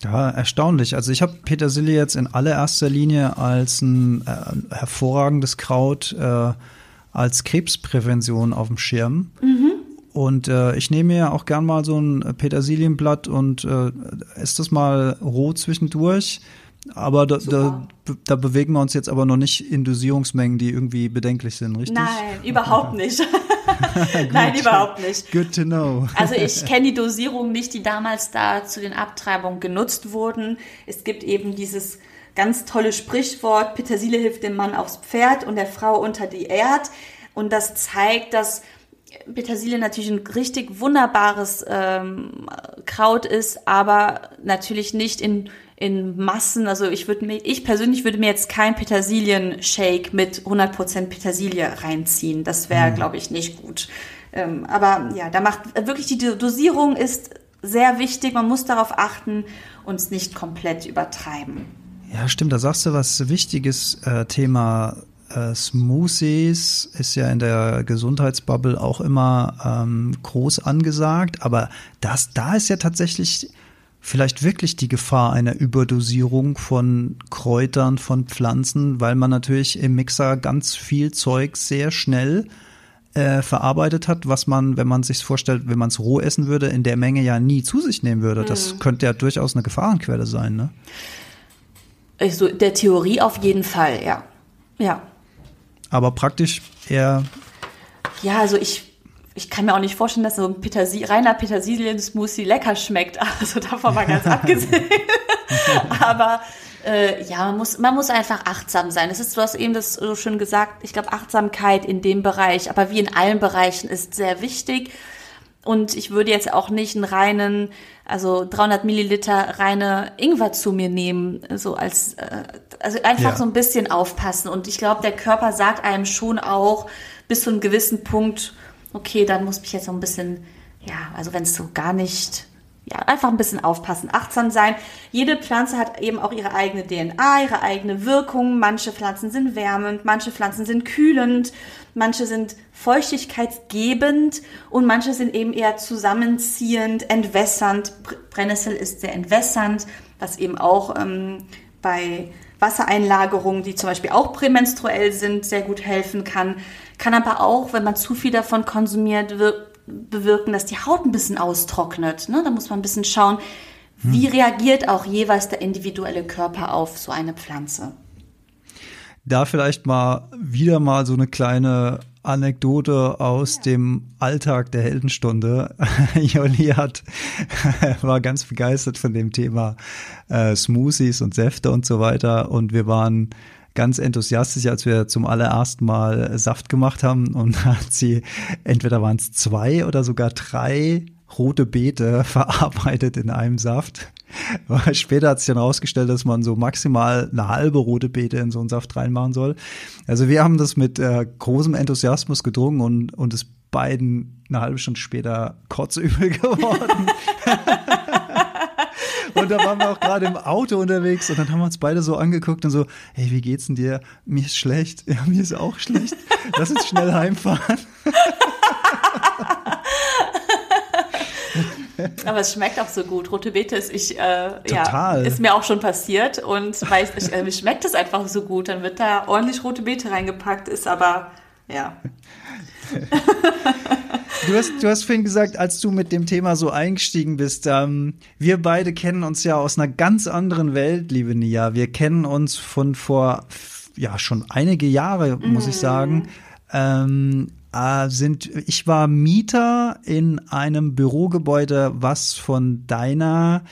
Ja, erstaunlich. Also ich habe Petersilie jetzt in allererster Linie als ein äh, hervorragendes Kraut äh, als Krebsprävention auf dem Schirm. Mhm. Und äh, ich nehme mir auch gern mal so ein Petersilienblatt und äh, esse das mal roh zwischendurch. Aber da, da, da, bewegen wir uns jetzt aber noch nicht in Dosierungsmengen, die irgendwie bedenklich sind, richtig? Nein, überhaupt nicht. Nein, überhaupt nicht. Good to know. also ich kenne die Dosierungen nicht, die damals da zu den Abtreibungen genutzt wurden. Es gibt eben dieses ganz tolle Sprichwort, Petersilie hilft dem Mann aufs Pferd und der Frau unter die Erd. Und das zeigt, dass Petersilie natürlich ein richtig wunderbares ähm, Kraut ist, aber natürlich nicht in in Massen. Also ich würde mir, ich persönlich würde mir jetzt kein Petersilien-Shake mit 100% Petersilie reinziehen. Das wäre, mhm. glaube ich, nicht gut. Ähm, aber ja, da macht wirklich die Dosierung ist sehr wichtig. Man muss darauf achten und es nicht komplett übertreiben. Ja, stimmt. Da sagst du was Wichtiges. Äh, Thema äh, Smoothies ist ja in der Gesundheitsbubble auch immer ähm, groß angesagt. Aber das, da ist ja tatsächlich vielleicht wirklich die Gefahr einer Überdosierung von Kräutern, von Pflanzen, weil man natürlich im Mixer ganz viel Zeug sehr schnell äh, verarbeitet hat, was man, wenn man sich vorstellt, wenn man es roh essen würde, in der Menge ja nie zu sich nehmen würde. Das mhm. könnte ja durchaus eine Gefahrenquelle sein, ne? Also der Theorie auf jeden Fall, ja. Ja. Aber praktisch eher. Ja, also ich ich kann mir auch nicht vorstellen, dass so ein Petersil reiner Petersilien-Smoothie lecker schmeckt. Also davon mal ganz abgesehen. Aber äh, ja, man muss, man muss einfach achtsam sein. Es ist, du hast eben das so schön gesagt, ich glaube, Achtsamkeit in dem Bereich, aber wie in allen Bereichen ist sehr wichtig. Und ich würde jetzt auch nicht einen reinen, also 300 Milliliter reine Ingwer zu mir nehmen, so als, äh, also einfach ja. so ein bisschen aufpassen. Und ich glaube, der Körper sagt einem schon auch bis zu einem gewissen Punkt, okay, dann muss ich jetzt so ein bisschen, ja, also wenn es so gar nicht, ja, einfach ein bisschen aufpassen, achtsam sein. Jede Pflanze hat eben auch ihre eigene DNA, ihre eigene Wirkung. Manche Pflanzen sind wärmend, manche Pflanzen sind kühlend, manche sind feuchtigkeitsgebend und manche sind eben eher zusammenziehend, entwässernd. Brennnessel ist sehr entwässernd, was eben auch ähm, bei Wassereinlagerungen, die zum Beispiel auch prämenstruell sind, sehr gut helfen kann. Kann aber auch, wenn man zu viel davon konsumiert, bewirken, dass die Haut ein bisschen austrocknet. Ne? Da muss man ein bisschen schauen, wie hm. reagiert auch jeweils der individuelle Körper auf so eine Pflanze. Da vielleicht mal wieder mal so eine kleine Anekdote aus ja. dem Alltag der Heldenstunde. Jolli hat, war ganz begeistert von dem Thema äh, Smoothies und Säfte und so weiter. Und wir waren ganz enthusiastisch, als wir zum allerersten Mal Saft gemacht haben und hat sie, entweder waren es zwei oder sogar drei rote Beete verarbeitet in einem Saft. Später hat sich dann herausgestellt, dass man so maximal eine halbe rote Beete in so einen Saft reinmachen soll. Also wir haben das mit äh, großem Enthusiasmus gedrungen und, und es beiden eine halbe Stunde später kotzübel geworden. Und da waren wir auch gerade im Auto unterwegs und dann haben wir uns beide so angeguckt und so, hey, wie geht's denn dir? Mir ist schlecht. Ja, mir ist auch schlecht. Lass uns schnell heimfahren. Aber es schmeckt auch so gut. Rote Beete ist ich, äh, ja, ist mir auch schon passiert und weiß, ich, äh, mir schmeckt es einfach so gut. Dann wird da ordentlich rote Beete reingepackt, ist aber, ja. Du hast, du hast vorhin gesagt, als du mit dem Thema so eingestiegen bist, ähm, wir beide kennen uns ja aus einer ganz anderen Welt, liebe Nia. Wir kennen uns von vor, ja, schon einige Jahre, muss mm. ich sagen. Ähm, äh, sind, ich war Mieter in einem Bürogebäude, was von deiner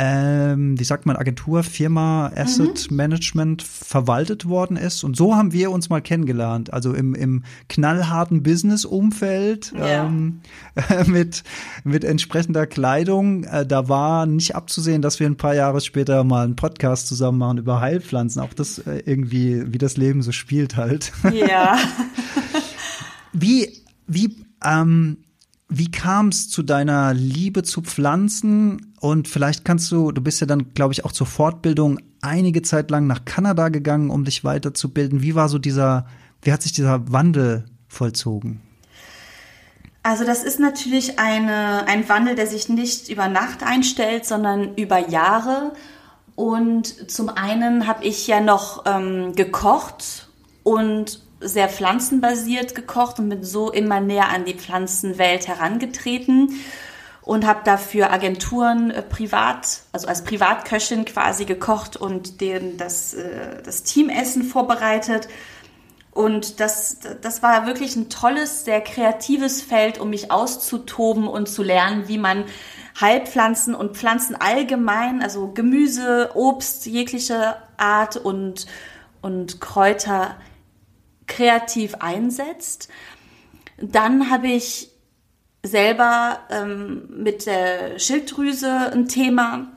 ähm, wie sagt man, Agentur, Firma, Asset mhm. Management verwaltet worden ist. Und so haben wir uns mal kennengelernt. Also im, im knallharten Business-Umfeld ja. ähm, mit, mit entsprechender Kleidung. Äh, da war nicht abzusehen, dass wir ein paar Jahre später mal einen Podcast zusammen machen über Heilpflanzen. Auch das äh, irgendwie, wie das Leben so spielt halt. Ja. wie, wie, ähm, wie kam es zu deiner Liebe zu Pflanzen? Und vielleicht kannst du, du bist ja dann, glaube ich, auch zur Fortbildung einige Zeit lang nach Kanada gegangen, um dich weiterzubilden. Wie war so dieser, wie hat sich dieser Wandel vollzogen? Also das ist natürlich eine, ein Wandel, der sich nicht über Nacht einstellt, sondern über Jahre. Und zum einen habe ich ja noch ähm, gekocht und sehr pflanzenbasiert gekocht und bin so immer näher an die Pflanzenwelt herangetreten und habe dafür Agenturen äh, privat, also als Privatköchin quasi gekocht und denen das, äh, das Teamessen vorbereitet. Und das, das war wirklich ein tolles, sehr kreatives Feld, um mich auszutoben und zu lernen, wie man Heilpflanzen und Pflanzen allgemein, also Gemüse, Obst jegliche Art und, und Kräuter kreativ einsetzt. Dann habe ich selber ähm, mit der Schilddrüse ein Thema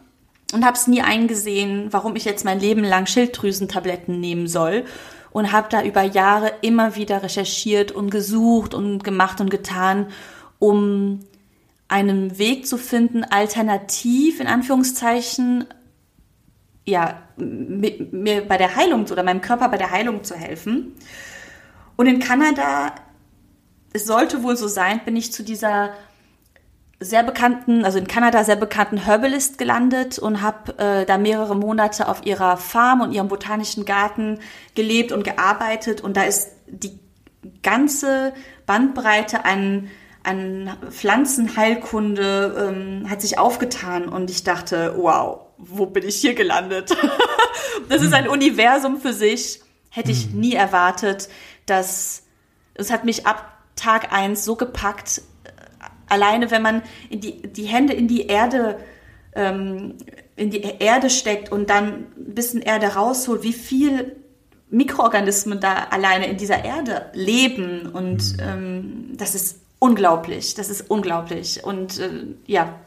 und habe es nie eingesehen, warum ich jetzt mein Leben lang Schilddrüsentabletten nehmen soll und habe da über Jahre immer wieder recherchiert und gesucht und gemacht und getan, um einen Weg zu finden, alternativ in Anführungszeichen, ja, mir bei der Heilung oder meinem Körper bei der Heilung zu helfen. Und in Kanada, es sollte wohl so sein, bin ich zu dieser sehr bekannten, also in Kanada sehr bekannten Herbalist gelandet und habe äh, da mehrere Monate auf ihrer Farm und ihrem botanischen Garten gelebt und gearbeitet. Und da ist die ganze Bandbreite an, an Pflanzenheilkunde ähm, hat sich aufgetan und ich dachte, wow, wo bin ich hier gelandet? das ist ein Universum für sich. Hätte ich nie erwartet, dass es hat mich ab Tag eins so gepackt, alleine wenn man die, die Hände in die Erde ähm, in die Erde steckt und dann ein bisschen Erde rausholt, wie viel Mikroorganismen da alleine in dieser Erde leben und mhm. ähm, das ist unglaublich, das ist unglaublich und äh, ja,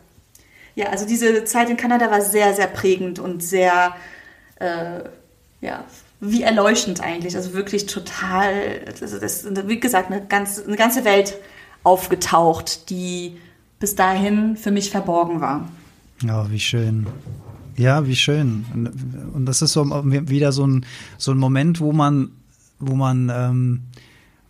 ja, also diese Zeit in Kanada war sehr, sehr prägend und sehr, äh, ja, wie erleuchtend eigentlich, also wirklich total, also das, wie gesagt, eine, ganz, eine ganze Welt aufgetaucht, die bis dahin für mich verborgen war. Ja, wie schön. Ja, wie schön. Und das ist so wieder so ein, so ein Moment, wo man, wo man, ähm,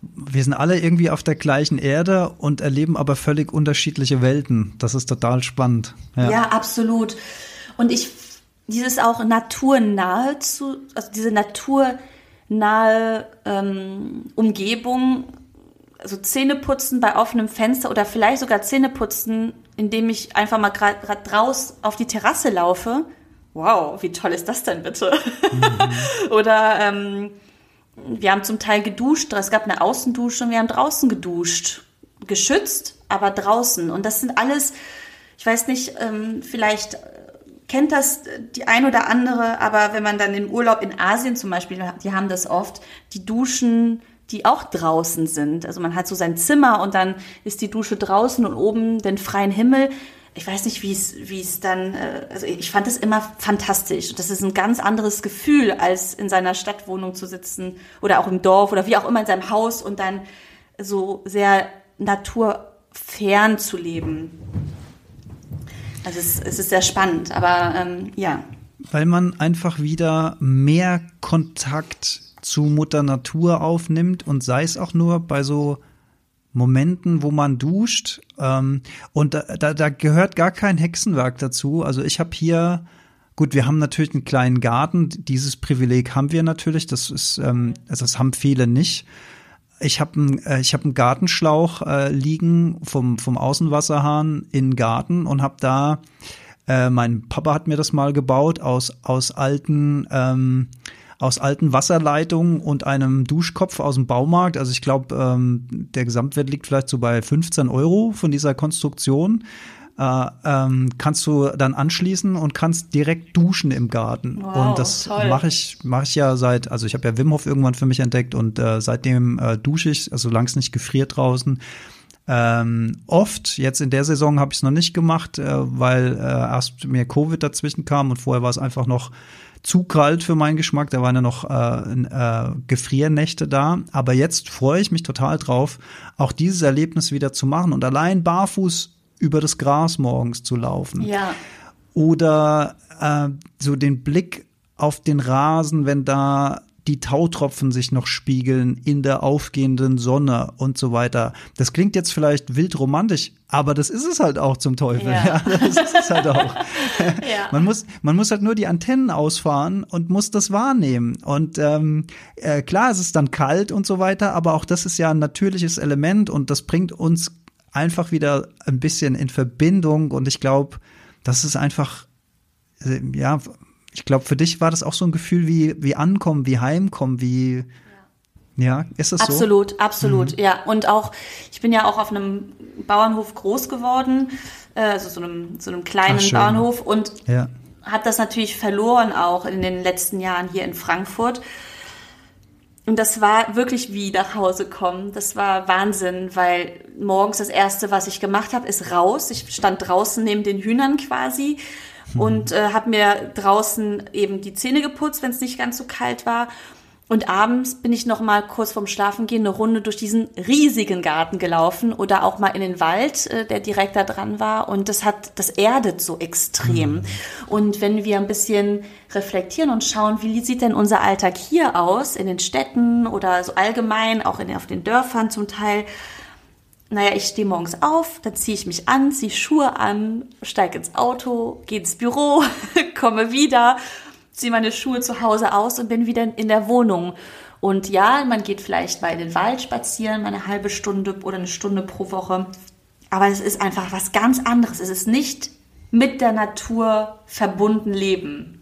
wir sind alle irgendwie auf der gleichen Erde und erleben aber völlig unterschiedliche Welten. Das ist total spannend. Ja, ja absolut. Und ich, dieses auch naturnahe zu, also diese naturnahe ähm, Umgebung so Zähneputzen bei offenem Fenster oder vielleicht sogar Zähneputzen, indem ich einfach mal gerade raus auf die Terrasse laufe. Wow, wie toll ist das denn bitte? Mhm. oder ähm, wir haben zum Teil geduscht, es gab eine Außendusche und wir haben draußen geduscht. Geschützt, aber draußen. Und das sind alles, ich weiß nicht, ähm, vielleicht kennt das die ein oder andere, aber wenn man dann im Urlaub in Asien zum Beispiel, die haben das oft, die duschen die auch draußen sind. Also man hat so sein Zimmer und dann ist die Dusche draußen und oben den freien Himmel. Ich weiß nicht, wie es, wie es dann, äh, also ich fand es immer fantastisch. Das ist ein ganz anderes Gefühl, als in seiner Stadtwohnung zu sitzen oder auch im Dorf oder wie auch immer in seinem Haus und dann so sehr naturfern zu leben. Also es, es ist sehr spannend, aber ähm, ja. Weil man einfach wieder mehr Kontakt zu Mutter Natur aufnimmt und sei es auch nur bei so Momenten, wo man duscht. Ähm, und da, da, da gehört gar kein Hexenwerk dazu. Also ich habe hier, gut, wir haben natürlich einen kleinen Garten. Dieses Privileg haben wir natürlich. Das ist, ähm, also das haben viele nicht. Ich habe äh, ich hab einen Gartenschlauch äh, liegen vom, vom Außenwasserhahn in den Garten und habe da, äh, mein Papa hat mir das mal gebaut aus, aus alten ähm, aus alten Wasserleitungen und einem Duschkopf aus dem Baumarkt. Also ich glaube, ähm, der Gesamtwert liegt vielleicht so bei 15 Euro von dieser Konstruktion. Äh, ähm, kannst du dann anschließen und kannst direkt duschen im Garten. Wow, und das mache ich, mache ich ja seit, also ich habe ja Wim Hof irgendwann für mich entdeckt und äh, seitdem äh, dusche ich, also solange es nicht gefriert draußen. Ähm, oft, jetzt in der Saison habe ich es noch nicht gemacht, äh, weil äh, erst mir Covid dazwischen kam und vorher war es einfach noch zu kalt für meinen Geschmack. Da waren ja noch äh, äh, Gefriernächte da. Aber jetzt freue ich mich total drauf, auch dieses Erlebnis wieder zu machen und allein barfuß über das Gras morgens zu laufen. Ja. Oder äh, so den Blick auf den Rasen, wenn da die Tautropfen sich noch spiegeln in der aufgehenden Sonne und so weiter. Das klingt jetzt vielleicht wild romantisch, aber das ist es halt auch zum Teufel. Ja, ja das ist es halt auch. ja. Man muss, man muss halt nur die Antennen ausfahren und muss das wahrnehmen. Und ähm, äh, klar, es ist dann kalt und so weiter, aber auch das ist ja ein natürliches Element und das bringt uns einfach wieder ein bisschen in Verbindung. Und ich glaube, das ist einfach ja ich glaube, für dich war das auch so ein Gefühl wie, wie Ankommen, wie Heimkommen, wie, ja, ist das absolut, so? Absolut, absolut, mhm. ja. Und auch, ich bin ja auch auf einem Bauernhof groß geworden, äh, also so einem, so einem kleinen Ach, Bauernhof und ja. habe das natürlich verloren auch in den letzten Jahren hier in Frankfurt. Und das war wirklich wie nach Hause kommen. Das war Wahnsinn, weil morgens das erste, was ich gemacht habe, ist raus. Ich stand draußen neben den Hühnern quasi mhm. und äh, habe mir draußen eben die Zähne geputzt, wenn es nicht ganz so kalt war. Und abends bin ich noch mal kurz vorm Schlafengehen eine Runde durch diesen riesigen Garten gelaufen oder auch mal in den Wald, äh, der direkt da dran war. Und das hat, das erdet so extrem. Mhm. Und wenn wir ein bisschen reflektieren und schauen, wie sieht denn unser Alltag hier aus, in den Städten oder so allgemein, auch in, auf den Dörfern zum Teil. Naja, ich stehe morgens auf, dann ziehe ich mich an, ziehe Schuhe an, steige ins Auto, gehe ins Büro, komme wieder ziehe meine Schuhe zu Hause aus und bin wieder in der Wohnung. Und ja, man geht vielleicht mal in den Wald spazieren, mal eine halbe Stunde oder eine Stunde pro Woche. Aber es ist einfach was ganz anderes. Es ist nicht mit der Natur verbunden leben.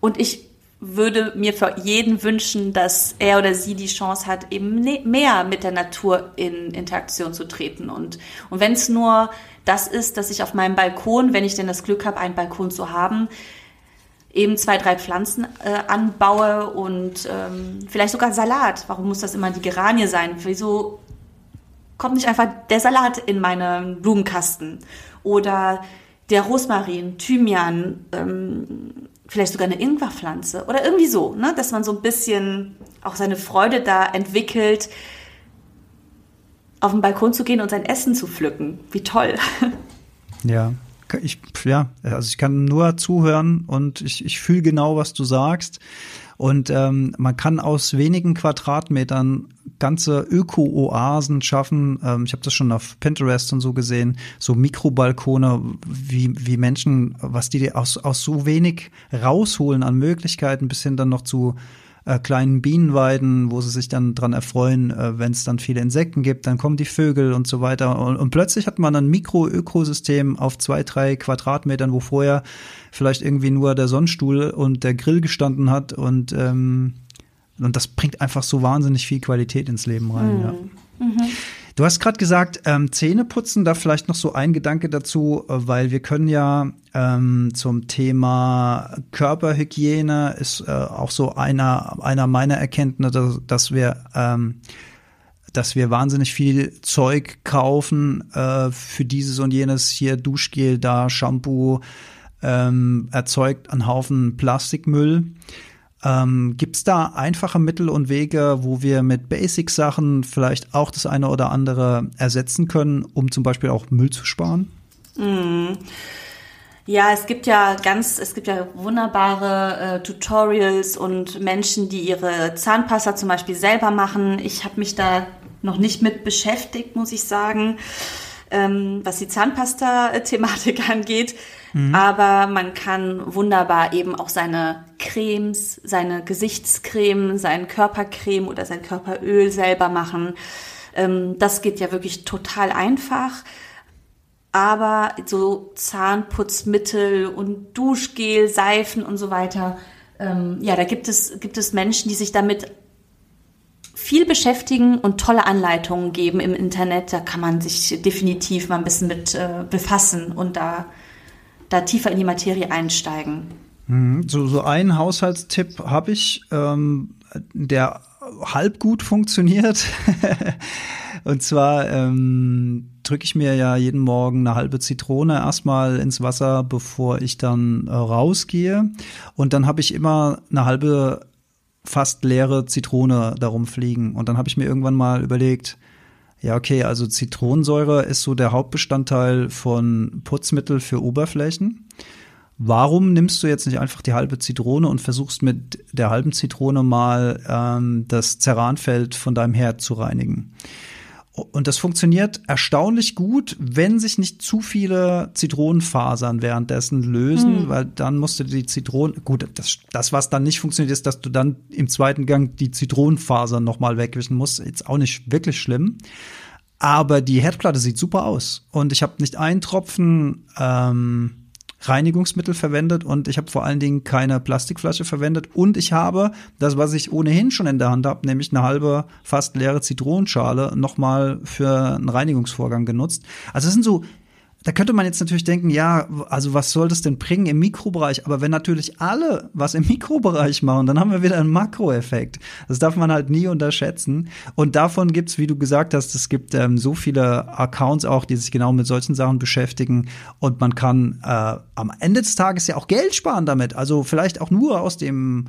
Und ich würde mir für jeden wünschen, dass er oder sie die Chance hat, eben ne-, mehr mit der Natur in Interaktion zu treten. Und, und wenn es nur das ist, dass ich auf meinem Balkon, wenn ich denn das Glück habe, einen Balkon zu haben, eben zwei, drei Pflanzen äh, anbaue und ähm, vielleicht sogar Salat. Warum muss das immer die Geranie sein? Wieso kommt nicht einfach der Salat in meinen Blumenkasten? Oder der Rosmarin, Thymian, ähm, vielleicht sogar eine Ingwerpflanze oder irgendwie so, ne? dass man so ein bisschen auch seine Freude da entwickelt, auf den Balkon zu gehen und sein Essen zu pflücken. Wie toll. Ja, ich, ja, also ich kann nur zuhören und ich, ich fühle genau, was du sagst. Und ähm, man kann aus wenigen Quadratmetern ganze Öko-Oasen schaffen. Ähm, ich habe das schon auf Pinterest und so gesehen, so Mikrobalkone, wie, wie Menschen, was die aus, aus so wenig rausholen an Möglichkeiten, bis hin dann noch zu äh, kleinen Bienenweiden, wo sie sich dann dran erfreuen, äh, wenn es dann viele Insekten gibt, dann kommen die Vögel und so weiter. Und, und plötzlich hat man ein Mikroökosystem auf zwei, drei Quadratmetern, wo vorher vielleicht irgendwie nur der Sonnenstuhl und der Grill gestanden hat und ähm, und das bringt einfach so wahnsinnig viel Qualität ins Leben rein. Mhm. Ja. Mhm. Du hast gerade gesagt, ähm, Zähne putzen, da vielleicht noch so ein Gedanke dazu, äh, weil wir können ja ähm, zum Thema Körperhygiene ist äh, auch so einer, einer meiner Erkenntnisse, dass, wir ähm, dass wir wahnsinnig viel Zeug kaufen äh, für dieses und jenes. Hier Duschgel da Shampoo ähm, erzeugt einen Haufen Plastikmüll ähm, Gibt es da einfache Mittel und Wege, wo wir mit Basic-Sachen vielleicht auch das eine oder andere ersetzen können, um zum Beispiel auch Müll zu sparen? Mm. Ja, es gibt ja ganz, es gibt ja wunderbare äh, Tutorials und Menschen, die ihre Zahnpasta zum Beispiel selber machen. Ich habe mich da noch nicht mit beschäftigt, muss ich sagen, ähm, was die Zahnpasta-Thematik angeht. Mhm. Aber man kann wunderbar eben auch seine Cremes, seine Gesichtscreme, sein Körpercreme oder sein Körperöl selber machen. Ähm, das geht ja wirklich total einfach. Aber so Zahnputzmittel und Duschgel, Seifen und so weiter, ähm, ja, da gibt es, gibt es Menschen, die sich damit viel beschäftigen und tolle Anleitungen geben im Internet. Da kann man sich definitiv mal ein bisschen mit äh, befassen und da da tiefer in die Materie einsteigen. Mhm. So, so einen Haushaltstipp habe ich, ähm, der halb gut funktioniert. Und zwar ähm, drücke ich mir ja jeden Morgen eine halbe Zitrone erstmal ins Wasser, bevor ich dann äh, rausgehe. Und dann habe ich immer eine halbe fast leere Zitrone darum fliegen. Und dann habe ich mir irgendwann mal überlegt, ja, okay, also Zitronensäure ist so der Hauptbestandteil von Putzmittel für Oberflächen. Warum nimmst du jetzt nicht einfach die halbe Zitrone und versuchst mit der halben Zitrone mal ähm, das Ceranfeld von deinem Herd zu reinigen? Und das funktioniert erstaunlich gut, wenn sich nicht zu viele Zitronenfasern währenddessen lösen, hm. weil dann musst du die Zitronen, gut, das, das, was dann nicht funktioniert, ist, dass du dann im zweiten Gang die Zitronenfasern nochmal wegwischen musst. Jetzt auch nicht wirklich schlimm. Aber die Herdplatte sieht super aus. Und ich habe nicht einen Tropfen ähm, Reinigungsmittel verwendet und ich habe vor allen Dingen keine Plastikflasche verwendet und ich habe das, was ich ohnehin schon in der Hand habe, nämlich eine halbe fast leere Zitronenschale, nochmal für einen Reinigungsvorgang genutzt. Also es sind so da könnte man jetzt natürlich denken, ja, also was soll das denn bringen im Mikrobereich? Aber wenn natürlich alle was im Mikrobereich machen, dann haben wir wieder einen Makroeffekt. Das darf man halt nie unterschätzen. Und davon gibt's, wie du gesagt hast, es gibt ähm, so viele Accounts auch, die sich genau mit solchen Sachen beschäftigen. Und man kann äh, am Ende des Tages ja auch Geld sparen damit. Also vielleicht auch nur aus dem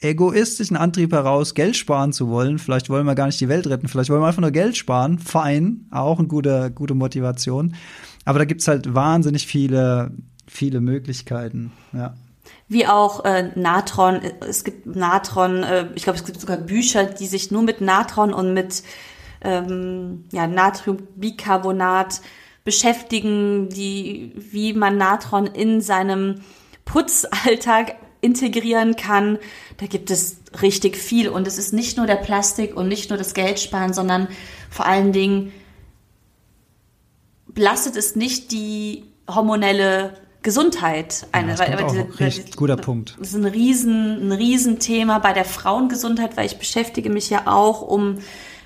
egoistischen Antrieb heraus, Geld sparen zu wollen. Vielleicht wollen wir gar nicht die Welt retten, vielleicht wollen wir einfach nur Geld sparen. Fein, auch eine gute, gute Motivation. Aber da gibt's halt wahnsinnig viele, viele Möglichkeiten, ja. Wie auch äh, Natron, es gibt Natron, äh, ich glaube, es gibt sogar Bücher, die sich nur mit Natron und mit ähm, ja, Natriumbicarbonat beschäftigen, die, wie man Natron in seinem Putzalltag integrieren kann. Da gibt es richtig viel. Und es ist nicht nur der Plastik und nicht nur das Geldsparen, sondern vor allen Dingen belastet es nicht die hormonelle Gesundheit. Eine, ja, weil, diese, richtig, guter Punkt. Das ist ein riesen, ein Riesenthema bei der Frauengesundheit, weil ich beschäftige mich ja auch um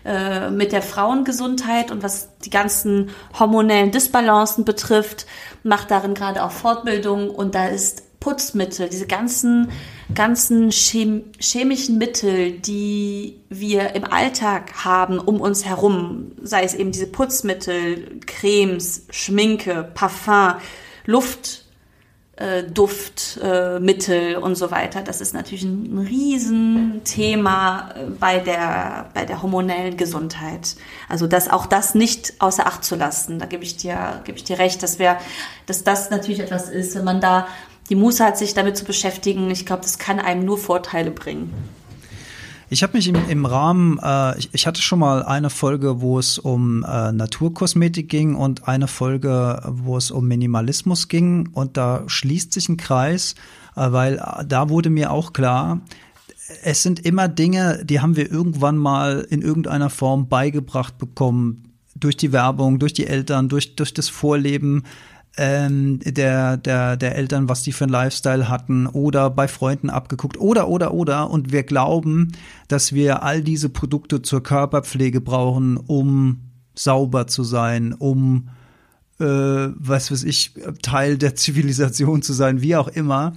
äh, mit der Frauengesundheit und was die ganzen hormonellen Disbalancen betrifft, macht darin gerade auch Fortbildung und da ist Putzmittel, diese ganzen, ganzen chem chemischen Mittel, die wir im Alltag haben um uns herum, sei es eben diese Putzmittel, Cremes, Schminke, Parfum, Luft, äh, Duftmittel äh, und so weiter. Das ist natürlich ein Riesenthema äh, bei der, bei der hormonellen Gesundheit. Also das, auch das nicht außer Acht zu lassen. Da gebe ich dir, gebe ich dir recht, dass wir, dass das natürlich etwas ist, wenn man da die Muße hat, sich damit zu beschäftigen. Ich glaube, das kann einem nur Vorteile bringen. Ich habe mich im, im Rahmen, äh, ich, ich, hatte schon mal eine Folge, wo es um äh, Naturkosmetik ging und eine Folge, wo es um Minimalismus ging. Und da schließt sich ein Kreis, äh, weil äh, da wurde mir auch klar, es sind immer Dinge, die haben wir irgendwann mal in irgendeiner Form beigebracht bekommen. Durch die Werbung, durch die Eltern, durch, durch das Vorleben ähm, der, der, der Eltern, was die für einen Lifestyle hatten oder bei Freunden abgeguckt oder, oder, oder. Und wir glauben, dass wir all diese Produkte zur Körperpflege brauchen, um sauber zu sein, um, äh, was weiß ich, Teil der Zivilisation zu sein, wie auch immer.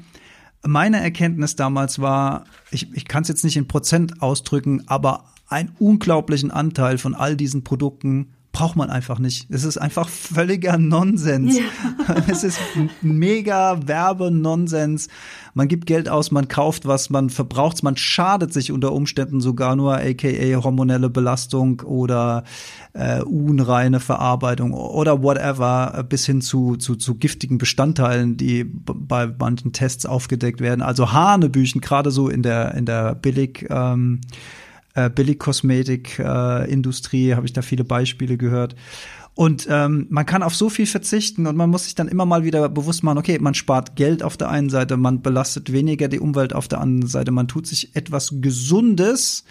Meine Erkenntnis damals war, ich, ich kann es jetzt nicht in Prozent ausdrücken, aber einen unglaublichen Anteil von all diesen Produkten braucht man einfach nicht. Es ist einfach völliger Nonsens. Ja. Es ist mega Werbenonsens. Man gibt Geld aus, man kauft was, man verbraucht man schadet sich unter Umständen sogar nur, aka hormonelle Belastung oder äh, unreine Verarbeitung oder whatever, bis hin zu, zu, zu giftigen Bestandteilen, die bei manchen Tests aufgedeckt werden. Also Hanebüchen, gerade so in der, in der Billig- ähm, äh, Billigkosmetik-Industrie, äh, habe ich da viele Beispiele gehört. Und ähm, man kann auf so viel verzichten und man muss sich dann immer mal wieder bewusst machen, okay, man spart Geld auf der einen Seite, man belastet weniger die Umwelt auf der anderen Seite, man tut sich etwas Gesundes,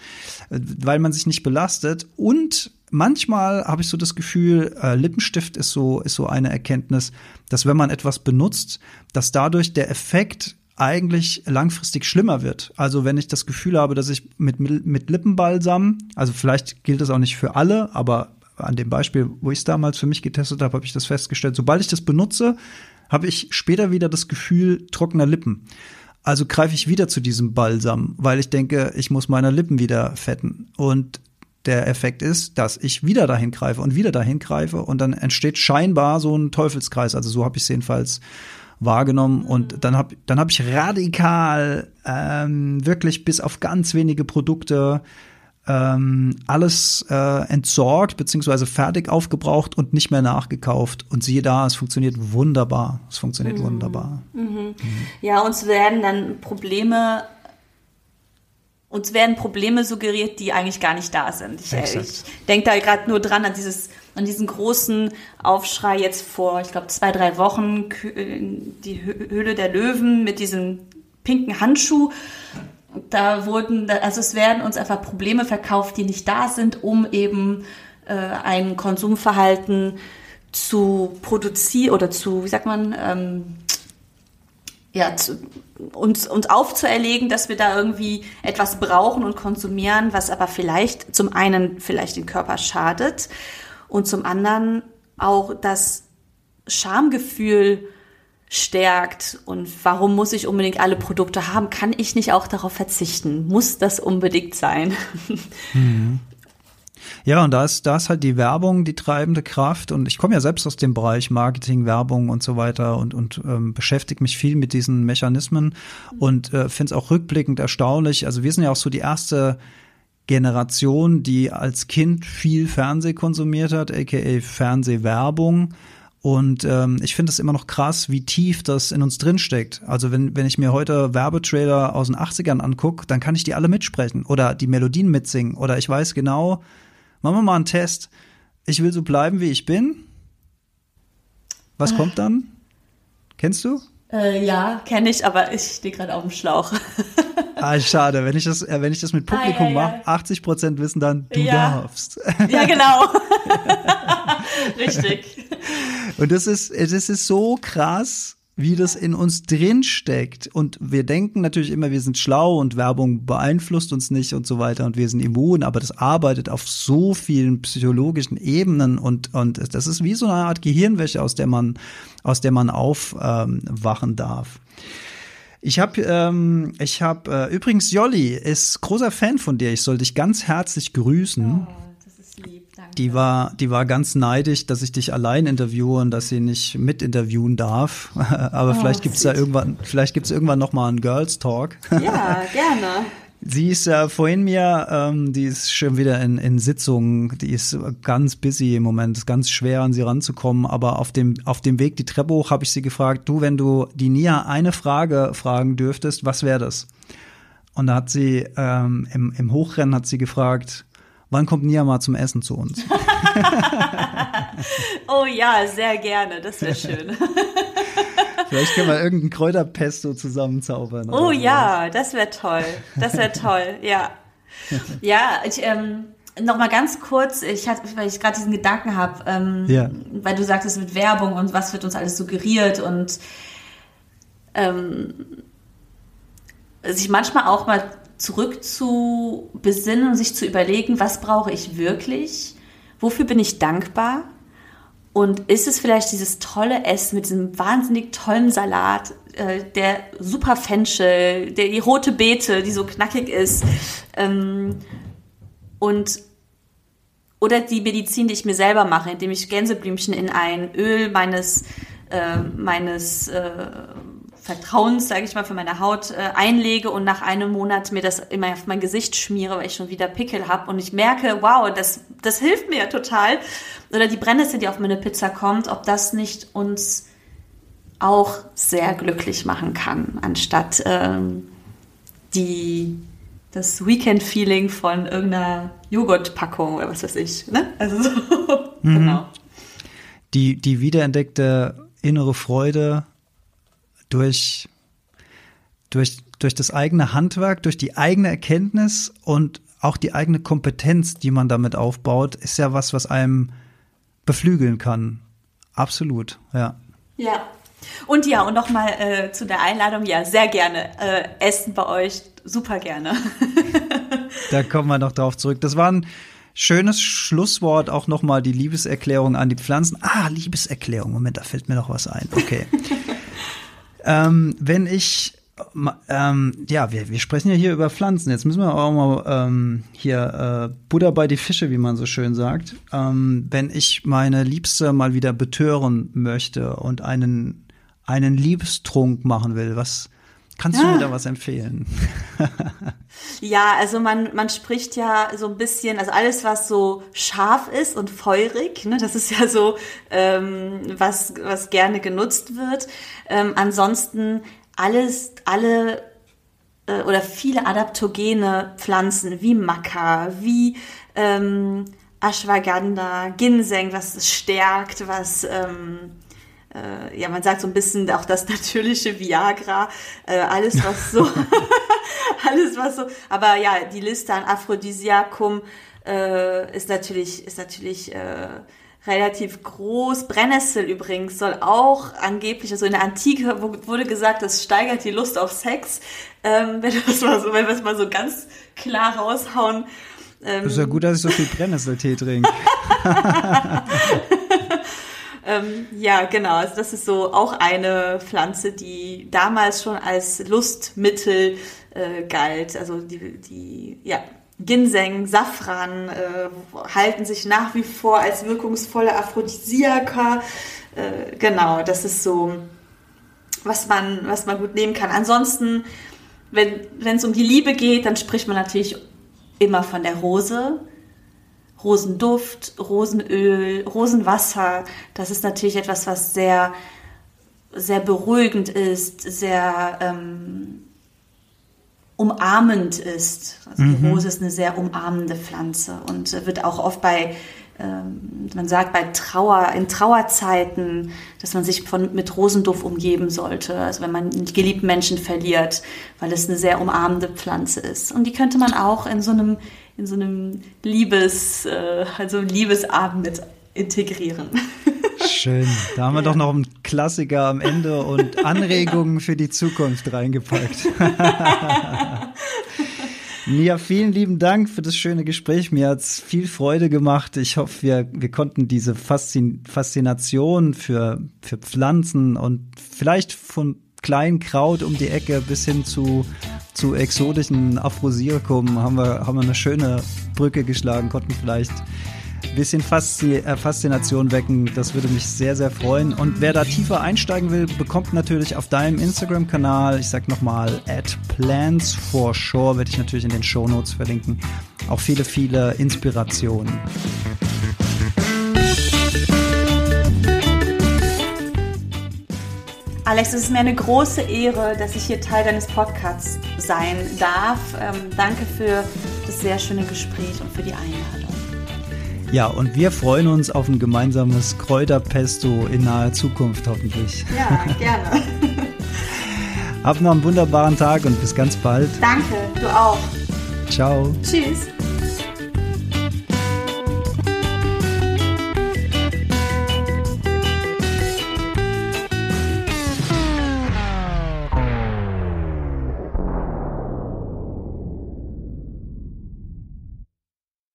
äh, weil man sich nicht belastet. Und manchmal habe ich so das Gefühl, äh, Lippenstift ist so, ist so eine Erkenntnis, dass wenn man etwas benutzt, dass dadurch der Effekt eigentlich langfristig schlimmer wird. Also wenn ich das Gefühl habe, dass ich mit, mit Lippenbalsam, also vielleicht gilt das auch nicht für alle, aber an dem Beispiel, wo ich es damals für mich getestet habe, habe ich das festgestellt. Sobald ich das benutze, habe ich später wieder das Gefühl trockener Lippen. Also greife ich wieder zu diesem Balsam, weil ich denke, ich muss meine Lippen wieder fetten. Und der Effekt ist, dass ich wieder dahin greife und wieder dahin greife und dann entsteht scheinbar so ein Teufelskreis. Also so habe ich es jedenfalls wahrgenommen und dann habe dann hab ich radikal ähm, wirklich bis auf ganz wenige Produkte ähm, alles äh, entsorgt beziehungsweise fertig aufgebraucht und nicht mehr nachgekauft. Und siehe da, es funktioniert wunderbar. Es funktioniert mhm. wunderbar. Mhm. Mhm. Ja, uns werden dann Probleme uns werden Probleme suggeriert, die eigentlich gar nicht da sind. Ich, ich denke da gerade nur dran an dieses an diesen großen Aufschrei jetzt vor, ich glaube, zwei, drei Wochen, die Höhle der Löwen mit diesem pinken Handschuh. Da wurden, also es werden uns einfach Probleme verkauft, die nicht da sind, um eben äh, ein Konsumverhalten zu produzieren oder zu, wie sagt man, ähm, ja, zu, uns, uns aufzuerlegen, dass wir da irgendwie etwas brauchen und konsumieren, was aber vielleicht zum einen vielleicht den Körper schadet und zum anderen auch das Schamgefühl stärkt und warum muss ich unbedingt alle Produkte haben? Kann ich nicht auch darauf verzichten? Muss das unbedingt sein? Mhm. Ja, und da ist, da ist halt die Werbung die treibende Kraft. Und ich komme ja selbst aus dem Bereich Marketing, Werbung und so weiter und, und ähm, beschäftige mich viel mit diesen Mechanismen und äh, finde es auch rückblickend erstaunlich. Also wir sind ja auch so die erste Generation, die als Kind viel Fernseh konsumiert hat, aka Fernsehwerbung. Und ähm, ich finde es immer noch krass, wie tief das in uns drinsteckt. Also wenn, wenn ich mir heute Werbetrailer aus den 80ern angucke, dann kann ich die alle mitsprechen oder die Melodien mitsingen. Oder ich weiß genau, machen wir mal einen Test. Ich will so bleiben, wie ich bin. Was kommt dann? Kennst du? Äh, ja, kenne ich, aber ich stehe gerade auf dem Schlauch. ah, schade. Wenn ich das, äh, wenn ich das mit Publikum ah, ja, ja. mache, 80 Prozent wissen dann, du ja. darfst. Ja, genau. Richtig. Und das ist, das ist so krass, wie das in uns drin steckt. Und wir denken natürlich immer, wir sind schlau und Werbung beeinflusst uns nicht und so weiter und wir sind immun, aber das arbeitet auf so vielen psychologischen Ebenen und, und das ist wie so eine Art Gehirnwäsche, aus der man, aus der man aufwachen ähm, darf. Ich habe ähm, ich hab, äh, übrigens Jolli ist großer Fan von dir. Ich soll dich ganz herzlich grüßen. Oh. Die war, die war ganz neidisch, dass ich dich allein interviewe und dass sie nicht mit interviewen darf. Aber oh, vielleicht gibt's da irgendwann, vielleicht gibt's irgendwann noch mal einen Girls Talk. Ja, gerne. Sie ist ja äh, vorhin mir, ähm, die ist schon wieder in, in Sitzungen, die ist ganz busy im Moment, ist ganz schwer an sie ranzukommen, aber auf dem, auf dem Weg die Treppe hoch habe ich sie gefragt, du, wenn du die Nia eine Frage fragen dürftest, was wäre das? Und da hat sie ähm, im, im Hochrennen hat sie gefragt, Wann kommt Nia mal zum Essen zu uns? oh ja, sehr gerne. Das wäre schön. Vielleicht können wir irgendein Kräuterpesto zusammenzaubern. Oh ja, das wäre toll. Das wäre toll, ja. Ja, ich, ähm, noch mal ganz kurz, ich hatte, weil ich gerade diesen Gedanken habe, ähm, ja. weil du sagtest mit Werbung und was wird uns alles suggeriert und ähm, sich manchmal auch mal zurück zu besinnen und sich zu überlegen, was brauche ich wirklich? Wofür bin ich dankbar? Und ist es vielleicht dieses tolle Essen mit diesem wahnsinnig tollen Salat, äh, der super Fenchel, der, die rote Beete, die so knackig ist, ähm, und oder die Medizin, die ich mir selber mache, indem ich Gänseblümchen in ein Öl meines äh, meines äh, Vertrauens, sage ich mal, für meine Haut äh, einlege und nach einem Monat mir das immer auf mein Gesicht schmiere, weil ich schon wieder Pickel habe und ich merke, wow, das, das hilft mir total. Oder die Brennnessel, die auf meine Pizza kommt, ob das nicht uns auch sehr glücklich machen kann, anstatt ähm, die das Weekend-Feeling von irgendeiner Joghurtpackung oder was weiß ich. Ne? Also so. mhm. genau. Die, die wiederentdeckte innere Freude durch, durch, durch das eigene Handwerk, durch die eigene Erkenntnis und auch die eigene Kompetenz, die man damit aufbaut, ist ja was, was einem beflügeln kann. Absolut, ja. Ja. Und ja, und nochmal äh, zu der Einladung, ja, sehr gerne. Äh, Essen bei euch, super gerne. da kommen wir noch drauf zurück. Das war ein schönes Schlusswort, auch nochmal die Liebeserklärung an die Pflanzen. Ah, Liebeserklärung, Moment, da fällt mir noch was ein. Okay. Ähm, wenn ich ähm, ja, wir, wir sprechen ja hier über Pflanzen. Jetzt müssen wir auch mal ähm, hier äh, Buddha bei die Fische, wie man so schön sagt. Ähm, wenn ich meine Liebste mal wieder betören möchte und einen, einen Liebestrunk machen will, was kannst ja. du mir da was empfehlen? ja, also man, man spricht ja so ein bisschen, also alles, was so scharf ist und feurig, ne, das ist ja so, ähm, was, was gerne genutzt wird. Ähm, ansonsten alles, alle äh, oder viele adaptogene Pflanzen wie Maca, wie ähm, Ashwagandha, Ginseng, was es stärkt, was ähm, äh, ja, man sagt so ein bisschen auch das natürliche Viagra, äh, alles was so, alles was so, aber ja, die Liste an Aphrodisiakum äh, ist natürlich, ist natürlich äh, relativ groß. Brennnessel übrigens soll auch angeblich, also in der Antike wurde gesagt, das steigert die Lust auf Sex. Ähm, wenn, wir das mal so, wenn wir es mal so ganz klar raushauen. Ähm, ist ja gut, dass ich so viel Brennnesseltee trinke. ähm, ja, genau. Also das ist so auch eine Pflanze, die damals schon als Lustmittel äh, galt. Also die, die ja, Ginseng, Safran äh, halten sich nach wie vor als wirkungsvolle Aphrodisiaka. Äh, genau, das ist so, was man, was man gut nehmen kann. Ansonsten, wenn es um die Liebe geht, dann spricht man natürlich immer von der Rose. Rosenduft, Rosenöl, Rosenwasser, das ist natürlich etwas, was sehr, sehr beruhigend ist, sehr ähm, umarmend ist. Also mhm. die Rose ist eine sehr umarmende Pflanze und wird auch oft bei, ähm, man sagt bei Trauer, in Trauerzeiten, dass man sich von, mit Rosenduft umgeben sollte, also wenn man einen geliebten Menschen verliert, weil es eine sehr umarmende Pflanze ist. Und die könnte man auch in so einem, in so einem Liebes, äh, also Liebesabend mit integrieren. Schön. Da haben wir ja. doch noch einen Klassiker am Ende und Anregungen für die Zukunft reingepackt. Mia, vielen lieben Dank für das schöne Gespräch. Mir hat es viel Freude gemacht. Ich hoffe, wir, wir konnten diese Faszin Faszination für, für Pflanzen und vielleicht von kleinen Kraut um die Ecke bis hin zu, zu exotischen Aphrodisiakum haben wir, haben wir eine schöne Brücke geschlagen, konnten vielleicht bisschen äh, Faszination wecken. Das würde mich sehr, sehr freuen. Und wer da tiefer einsteigen will, bekommt natürlich auf deinem Instagram-Kanal, ich sag nochmal, at Plans for Shore, werde ich natürlich in den Show Notes verlinken, auch viele, viele Inspirationen. Alex, es ist mir eine große Ehre, dass ich hier Teil deines Podcasts sein darf. Ähm, danke für das sehr schöne Gespräch und für die Einladung. Ja, und wir freuen uns auf ein gemeinsames Kräuterpesto in naher Zukunft hoffentlich. Ja, gerne. Hab noch einen wunderbaren Tag und bis ganz bald. Danke, du auch. Ciao. Tschüss.